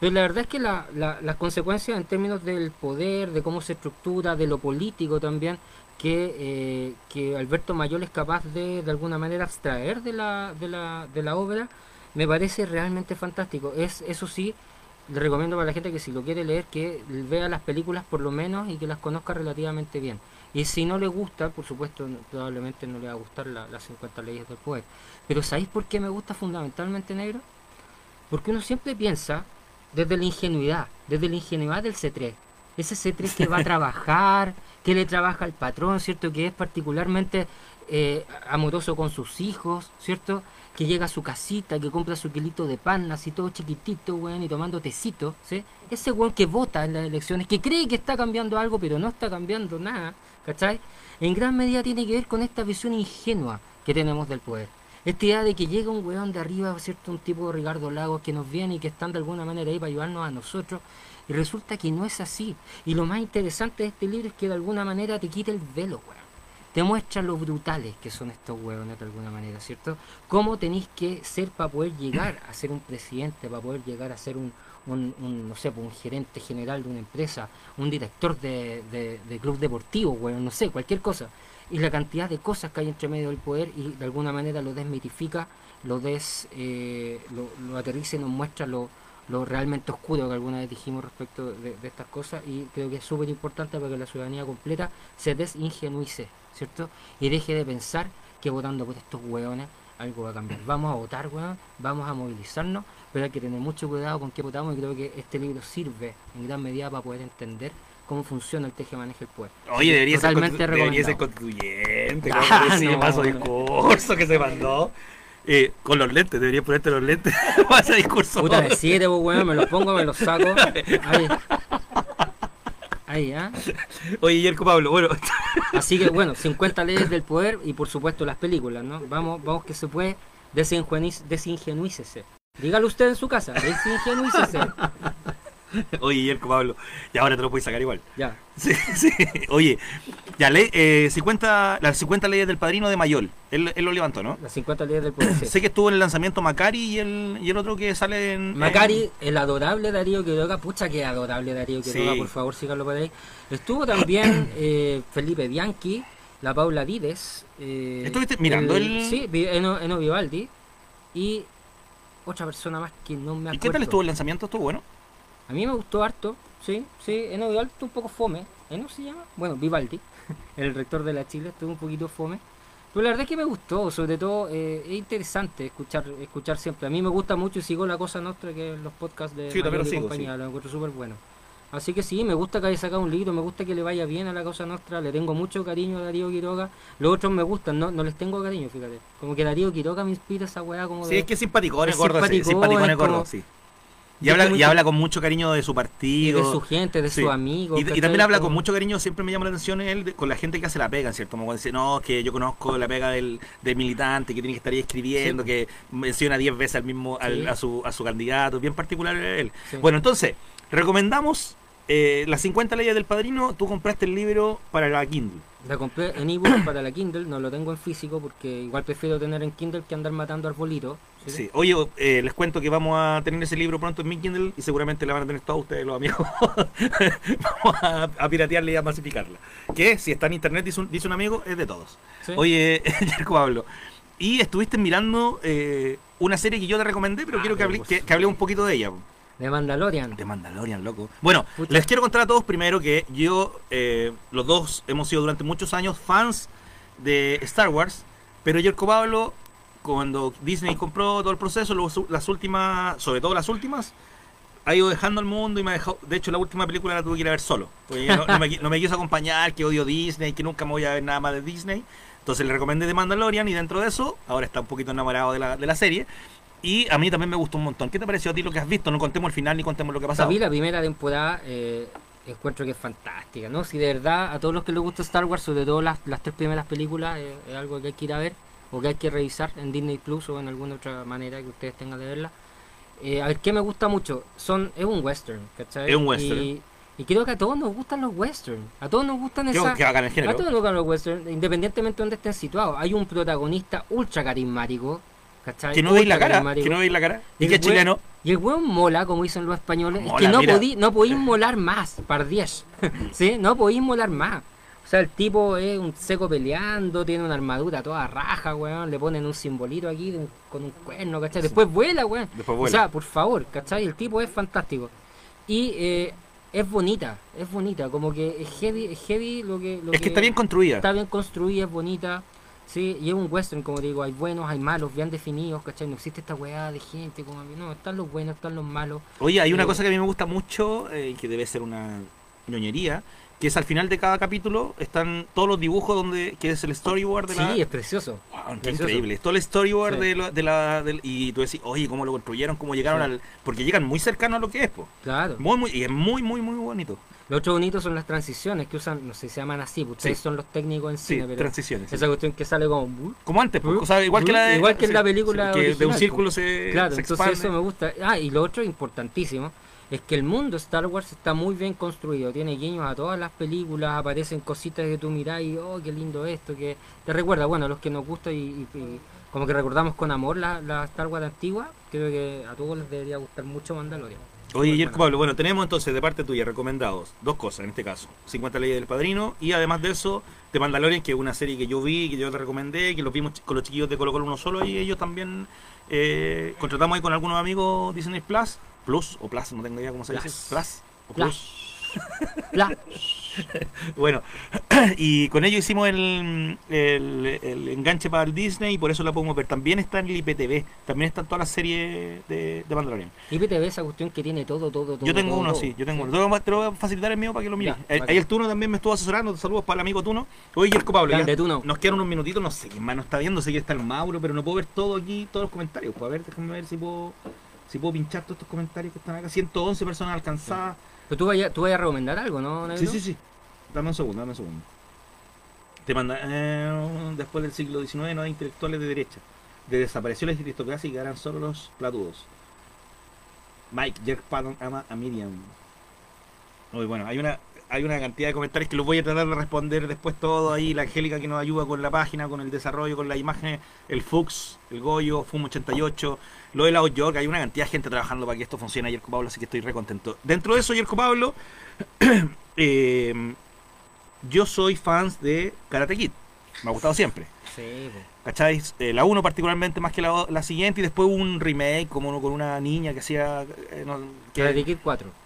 Pero la verdad es que la, las consecuencias en términos del poder, de cómo se estructura, de lo político también, que, eh, que Alberto Mayol es capaz de de alguna manera extraer de la, de la, de la obra, me parece realmente fantástico. Es, eso sí, le recomiendo para la gente que si lo quiere leer que vea las películas por lo menos y que las conozca relativamente bien. Y si no le gusta, por supuesto, probablemente no le va a gustar las 50 leyes del poder. Pero ¿sabéis por qué me gusta fundamentalmente negro? Porque uno siempre piensa desde la ingenuidad, desde la ingenuidad del C3. Ese C3 que va a [laughs] trabajar, que le trabaja al patrón, ¿cierto? Que es particularmente eh, amoroso con sus hijos, ¿cierto? que llega a su casita, que compra su kilito de pan, así todo chiquitito, weón, y tomando tecito, ¿sí? Ese weón que vota en las elecciones, que cree que está cambiando algo, pero no está cambiando nada, ¿cachai? En gran medida tiene que ver con esta visión ingenua que tenemos del poder. Esta idea de que llega un weón de arriba, ¿cierto? Un tipo de Ricardo Lagos que nos viene y que están de alguna manera ahí para ayudarnos a nosotros. Y resulta que no es así. Y lo más interesante de este libro es que de alguna manera te quita el velo, weón te muestra lo brutales que son estos huevones de alguna manera, ¿cierto? Cómo tenéis que ser para poder llegar a ser un presidente, para poder llegar a ser un, no sé, pues, un gerente general de una empresa, un director de, de, club deportivo, huevón, no sé, cualquier cosa. Y la cantidad de cosas que hay entre medio del poder y de alguna manera lo desmitifica, lo des, eh, lo, aterriza y nos muestra lo, lo realmente oscuro que alguna vez dijimos respecto de, de estas cosas y creo que es súper importante para que la ciudadanía completa se desingenuice, ¿cierto? Y deje de pensar que votando por estos hueones algo va a cambiar. Vamos a votar, weón, vamos a movilizarnos, pero hay que tener mucho cuidado con qué votamos y creo que este libro sirve en gran medida para poder entender cómo funciona el teje maneja el poder. Oye, debería, ser, Totalmente debería ser recomendado. constituyente, [laughs] Ah, como ese no, paso no. discurso que se mandó. Eh, con los lentes, debería ponerte los lentes [laughs] para ese discurso. Puta de siete, pues, weón, me los pongo, me los saco. Ahí. Ahí, ¿ah? Oye, Yerko Pablo, bueno, [laughs] Así que bueno, 50 leyes del poder y por supuesto las películas, ¿no? Vamos, vamos que se puede desingenuícese. Dígalo usted en su casa, desingenuícese. [laughs] oye, Yerko Pablo, y ahora te lo puedes sacar igual. Ya. [laughs] Sí, sí. Oye, ya, ley, eh, 50, las 50 leyes del padrino de Mayol. Él, él lo levantó, ¿no? Las 50 leyes del poder. [clears throat] sí. Sé que estuvo en el lanzamiento Macari y el, y el otro que sale en. Macari, el adorable Darío Quiroga, pucha que adorable Darío Quiroga, Sí. por favor síganlo por ahí. Estuvo también [clears throat] eh, Felipe Bianchi, la Paula Vides. eh, ¿Estuviste mirando el- Sí, Eno, Eno Vivaldi y otra persona más que no me ¿Y acuerdo. qué tal estuvo el lanzamiento? ¿Estuvo bueno? A mí me gustó harto, sí, sí, Eno Vivaldi estuvo un poco fome. ¿Eno se llama? Bueno, Vivaldi, [laughs] el rector de la Chile, estuvo un poquito fome. Pero la verdad es que me gustó, sobre todo eh, es interesante escuchar escuchar siempre. A mí me gusta mucho y sigo la cosa nuestra que es los podcasts de Sí, lo sigo, compañía, sí. lo encuentro súper bueno. Así que sí, me gusta que haya sacado un libro, me gusta que le vaya bien a la cosa nuestra, le tengo mucho cariño a Darío Quiroga. Los otros me gustan, no, no les tengo cariño, fíjate. Como que Darío Quiroga me inspira esa weá como Sí, de... es que es simpaticón, es Es gordo, sí, simpaticón, simpaticón, es es como- gordo, sí. Y habla, muy- y habla con mucho cariño de su y partido. de su gente, de Sí. sus amigos. Y, también habla Como- con mucho cariño, siempre me llama la atención él, de- con la gente que hace la pega, ¿cierto? Como cuando dice, no, que yo conozco la pega del, del militante, que tiene que estar ahí escribiendo, Sí. que menciona 10 veces al mismo, al- a, su, a su candidato, bien particular él. Bueno, entonces, recomendamos eh, las 50 leyes del padrino, tú compraste el libro para la Kindle. La compré en ebook [coughs] para la Kindle, no lo tengo en físico porque igual prefiero tener en Kindle que andar matando arbolitos. ¿sí? Sí. Oye, eh, les cuento que vamos a tener ese libro pronto en mi Kindle y seguramente la van a tener todos ustedes, los amigos. [laughs] vamos a, a piratearla y a masificarla. Que si está en internet, dice un, dice un amigo, es de todos. Sí. Oye, [laughs] Yerko Pablo, y estuviste mirando eh, una serie que yo te recomendé, pero Ah, quiero que, hable, que, que hable un poquito de ella. De Mandalorian. De Mandalorian, loco. Bueno, les quiero contar a todos primero que yo, eh, los dos hemos sido durante muchos años fans de Star Wars, pero Yerko Pablo, cuando Disney compró todo el proceso, las últimas, sobre todo las últimas, ha ido dejando al mundo y me ha dejado. De hecho, la última película la tuve que ir a ver solo. Porque no, no me, qui- no me quiso acompañar, que odio Disney, que nunca me voy a ver nada más de Disney. Entonces le recomendé The Mandalorian y dentro de eso, ahora está un poquito enamorado de la, de la serie. Y a mí también me gustó un montón. ¿Qué te pareció a ti lo que has visto? No contemos el final ni contemos lo que ha pasado. Vi la primera temporada, eh, encuentro que es fantástica, ¿no? Si de verdad a todos los que les gusta Star Wars, sobre todo las, las tres primeras películas, eh, es algo que hay que ir a ver o que hay que revisar en Disney Plus o en alguna otra manera que ustedes tengan de verla. Eh, a ver, ¿qué me gusta mucho? Son, es un western, ¿cachai? Es un western. Y, y creo que a todos nos gustan los westerns. A todos nos gustan esas... bacán el A todos nos gustan los westerns, independientemente de donde estén situados. Hay un protagonista ultra carismático, ¿cachai? Que no veis la cara, que no veis la cara. Y Y que el weón- chileno. Y el weón mola, como dicen los españoles. es que no podí, no podéis molar más, par 10. [laughs] ¿Sí? No podéis molar más. O sea, el tipo es un seco peleando, tiene una armadura toda raja, weón. Le ponen un simbolito aquí de un- con un cuerno, ¿cachai? Después vuela, weón. Después O vuela. sea, por favor, ¿cachai? El tipo es fantástico. Y eh, es bonita, es bonita. Como que es heavy, es heavy lo que. Lo es que está bien construida. Está bien construida, es bonita. Sí, y es un western, como digo, hay buenos, hay malos, bien definidos, ¿cachai? No existe esta weá de gente, como no, están los buenos, están los malos. Oye, hay una cosa que a mí me gusta mucho, eh, que debe ser una ñoñería, que es al final de cada capítulo están todos los dibujos donde que es el storyboard de Sí, la... es precioso. Wow, qué precioso. increíble. Es todo el storyboard Sí. de, la, de la- del- y tú decís, oye, cómo lo construyeron, cómo llegaron Sí. al... Porque llegan muy cercanos a lo que es, po. Claro. Muy, muy, y es muy, muy, muy bonito. Lo otro bonito son las transiciones que usan, no sé si se llaman así, pues ustedes Sí. son los técnicos en Sí, cine, pero transiciones. sí. esa cuestión que sale como... Como antes, pues, o sea, igual que la de- igual que en sí, la película sí, que de un círculo pues. se, Claro, se entonces expande. eso me gusta. Ah, y lo otro importantísimo es que el mundo Star Wars está muy bien construido. Tiene guiños a todas las películas, aparecen cositas que tú mirás y, oh, qué lindo esto, que te recuerda, bueno, a los que nos gusta y, y- y como que recordamos con amor la, la Star Wars antigua, creo que a todos les debería gustar mucho Mandalorian. Oye, Yerko. Pablo, bueno, tenemos entonces de parte tuya recomendados dos cosas en este caso. 50 leyes del padrino y además de eso, The Mandalorian, que es una serie que yo vi, que yo te recomendé, que los vimos con los chiquillos de Colo Colo uno solo y ellos también Eh, contratamos ahí con algunos amigos Disney Plus, Plus o Plus, no tengo idea cómo se dice. Plus. Plus o Plus. La- [laughs] [laughs] Bueno, [clears throat] y con ello hicimos el, el, el enganche para el Disney y por eso la podemos ver. También está en el IPTV, también están todas las series de, de Mandalorian. IPTV esa cuestión que tiene todo, todo, todo. yo tengo todo, uno, todo. sí, yo tengo uno. Te lo voy a- facilitar el mío para que lo mires. Eh. Ahí el Tuno también me estuvo asesorando. Saludos para el amigo Tuno. Oye, Yerko Pablo, Grande Tuno. nos quedan unos minutitos. No sé quién más nos está viendo. Sé que está el Mauro, pero no puedo ver todo aquí, todos los comentarios. Pues a ver, déjame ver si puedo, si puedo pinchar todos estos comentarios que están acá. 111 personas alcanzadas. Pero tú vayas tú vayas a recomendar algo, ¿no? Sí, sí, sí. Dame un segundo, dame un segundo. Te manda. eh, después del siglo XIX no hay intelectuales de derecha. De desapareció la aristocracia y quedarán solo los platudos. Mike, Jack Patton ama a Miriam. Muy bueno, hay una, hay una cantidad de comentarios que los voy a tratar de responder después todo ahí. La Angélica que nos ayuda con la página, con el desarrollo, con las imágenes. El Fux, el Goyo, Fum88. Lo de la York, hay una cantidad de gente trabajando para que esto funcione ayer Pablo, así que estoy re contento. Dentro de eso, Yerko Pablo, [coughs] eh, yo soy fans de Karate Kid. Me ha gustado siempre. Sí. Eh, la 1 particularmente más que la, la siguiente y después un remake como uno con una niña que hacía... eh, no, que- Karate Kid 4.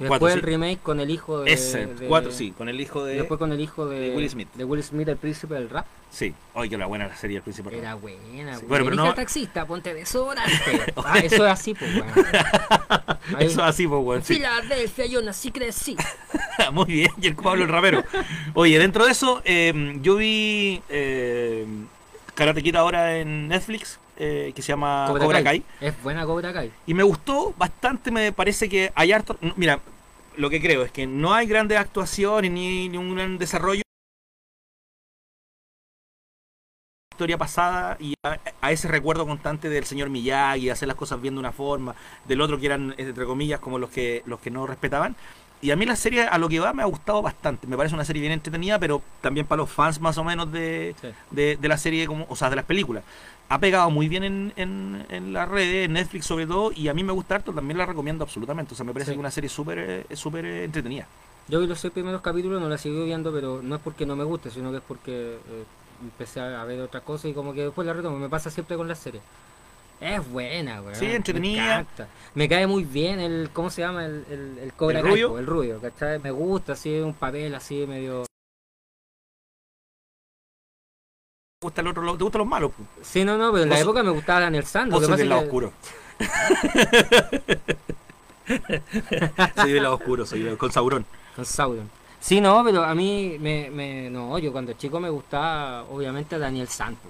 Y Cuatro, después sí. el remake con el hijo de. Ese, de- 4 sí, con el hijo de... Después con el hijo de, de Will Smith. De Will Smith, el príncipe del rap. Sí, oye, que la buena la serie El Príncipe. Rojo. Era buena, Sí, bueno, pero no- taxista, ponte desodorante. [laughs] ah, eso es así, pues. Ahí- [laughs] Eso es así, pues. En sí. Filadelfia yo nací, crecí. [laughs] Muy bien, y el Pablo el rapero. Oye, dentro de eso, eh, yo vi eh, Karate Kid ahora en Netflix, eh, que se llama Cobra, Kai. Es buena Cobra Kai. Y me gustó bastante, me parece que hay harto... Mira, lo que creo es que no hay grandes actuaciones ni, ni un gran desarrollo. historia pasada y a, a ese recuerdo constante del señor Miyagi, hacer las cosas bien de una forma, del otro que eran, entre comillas, como los que, los que no respetaban. Y a mí la serie, a lo que va, me ha gustado bastante. Me parece una serie bien entretenida, pero también para los fans más o menos de, Sí. de, de la serie, como, o sea, de las películas. Ha pegado muy bien en, en, en las redes, en Netflix sobre todo, y a mí me gusta harto, también la recomiendo absolutamente. O sea, me parece Sí. que una serie súper eh, súper eh, entretenida. Yo vi los seis primeros capítulos, no la sigo viendo, pero no es porque no me guste, sino que es porque eh, empecé a ver otras cosas y como que después la retomo. Me pasa siempre con las series. Es buena, güey. Sí, entretenida. Me, cae muy bien el, ¿cómo se llama? El, el, el Cobra ¿El rubio? el rubio, ¿cachai? Me gusta así, un papel así medio... gusta el otro lado? ¿Te gustan los malos? pu? Sí, no, no, pero en la Vos- época me gustaba Daniel San. Lo ¿O que soy pasa del lado que- oscuro? [laughs] soy del lado oscuro, soy de- con Sauron. Con Sauron. Sí, no, pero a mí me, me no, yo cuando chico me gustaba obviamente Daniel San. po.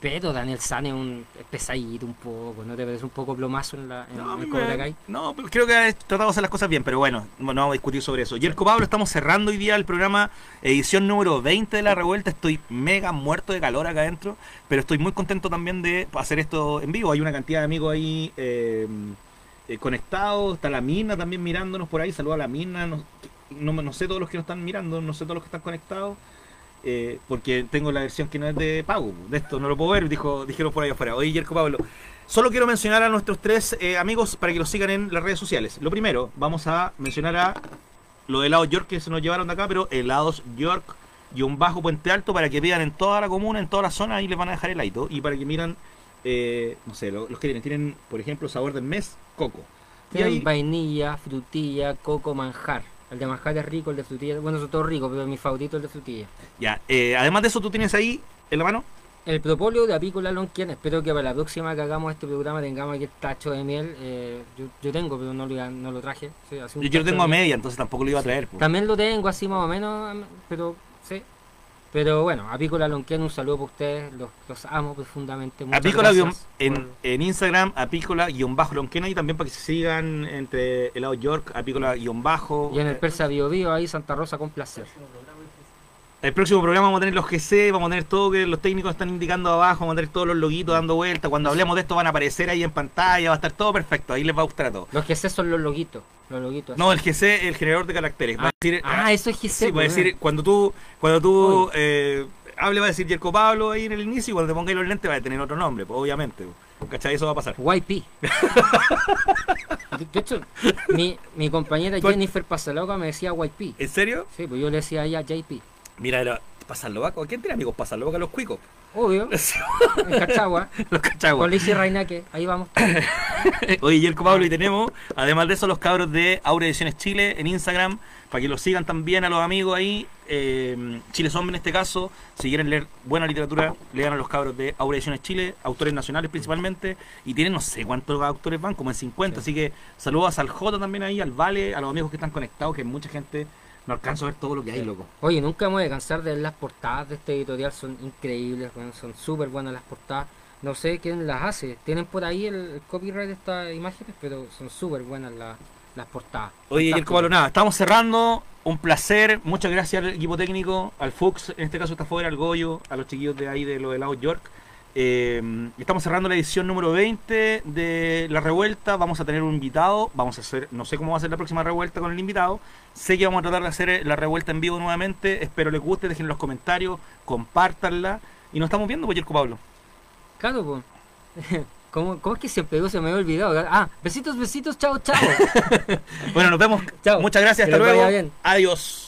Pero Daniel San es un es pesadito un poco, ¿no te parece un poco plomazo en la en, No, en Cobra Kai? no, pero creo que ha tratado de hacer las cosas bien, pero bueno, no no vamos a discutir sobre eso. Yerko Pablo, estamos cerrando hoy día el programa, edición número 20 de La Revuelta. Estoy mega muerto de calor acá adentro, pero estoy muy contento también de hacer esto en vivo. Hay una cantidad de amigos ahí eh, eh, conectados, está la Mina también mirándonos por ahí. Saluda a la Mina, no, no, no sé todos los que nos están mirando, no sé todos los que están conectados. Eh, porque tengo la versión que no es de pago, de esto no lo puedo ver, dijo, dijeron por ahí afuera. Oye, Yerko Pablo, Solo quiero mencionar a nuestros tres eh, amigos para que los sigan en las redes sociales. Lo primero, vamos a mencionar a lo de helados York que se nos llevaron de acá, pero helados York y un bajo Puente Alto para que pidan en toda la comuna, en toda la zona, ahí les van a dejar heladito. Y para que miran, eh, no sé, lo- los que tienen, tienen, por ejemplo, sabor del mes, coco. Y Tienen ahí, vainilla, frutilla, coco, manjar. El de manjar es rico, el de frutilla, bueno, son todos ricos, pero mi favorito es el de frutilla. ya, eh, además de eso, tú tienes ahí en la mano. El propóleo de apícola lonquiana, espero que para la próxima que hagamos este programa tengamos aquí el tacho de miel. eh, yo, yo tengo, pero no lo, no lo traje. sí, Yo, yo lo tengo a media, entonces tampoco lo iba a traer. pues. También lo tengo así más o menos, pero. Pero bueno, apícola lonquiana, un saludo para ustedes, los, los amo profundamente. Muchas Apícola guión- en, por- en Instagram, apícola guion bajo lonquena y también para que se sigan entre helado York, apícola guion bajo. Y en el Persa Bio Bio, ahí Santa Rosa con placer. El próximo programa vamos a tener los GC, vamos a tener todo que los técnicos están indicando abajo, vamos a tener todos los loguitos dando vueltas. Cuando hablemos de esto van a aparecer ahí en pantalla, va a estar todo perfecto, ahí les va a gustar a todos. Los sé son los loguitos. Los loguitos. No, el GC, el generador de caracteres. Va a decir, ah, eso es GC. sí, va a pues, decir, cuando tú, cuando tú eh, hable va a decir Yerko Pablo ahí en el inicio y cuando te pongáis los lentes va a tener otro nombre, pues, obviamente. pues. ¿Cachai? Eso va a pasar. YP. [laughs] De hecho, mi, mi compañera. Jennifer Pasaloca me decía YP. ¿En serio? Sí, pues yo le decía a ella JP. Mira, era pasarlo vaca. ¿Quién tiene amigos pasarlo vaca? Los cuicos. Obvio. [laughs] en Cachagua. [laughs] Los Cachagua. Con Lizzie Rainaque. Ahí vamos. [laughs] Oye, Yerko Pablo, y tenemos, además de eso, los cabros de Aura Ediciones Chile en Instagram, para que los sigan también a los amigos ahí. Eh, Chile Zombie en este caso. Si quieren leer buena literatura, lean a los cabros de Aura Ediciones Chile, autores nacionales principalmente. Y tienen no sé cuántos autores van, como en 50. Así que saludos al J también ahí, al Vale, a los amigos que están conectados, que mucha gente no alcanza a ver todo lo que hay, loco. Oye, nunca me voy a cansar de ver las portadas de este editorial, son increíbles, son súper buenas las portadas. No sé quién las hace, tienen por ahí el, copyright de estas imágenes, pero son súper buenas las, las portadas. Oye, Yerko Fantástico. Pablo, nada, estamos cerrando. Un placer, muchas gracias al equipo técnico, al Fuchs, en este caso está fuera, al Goyo, a los chiquillos de ahí de lo de Lao York. Eh, estamos cerrando la edición número 20 de La Revuelta. Vamos a tener un invitado. Vamos a hacer, no sé cómo va a ser la próxima revuelta con el invitado. Sé que vamos a tratar de hacer la revuelta en vivo nuevamente. Espero les guste, dejen en los comentarios, compártanla. Y nos estamos viendo, pues, Yerko Pablo. Claro, pues. [laughs] ¿Cómo, ¿Cómo es que siempre digo? Se me había olvidado. Ah, besitos, besitos, chao, chao. [laughs] Bueno, nos vemos. Chao. Muchas gracias, hasta luego. bien. Adiós.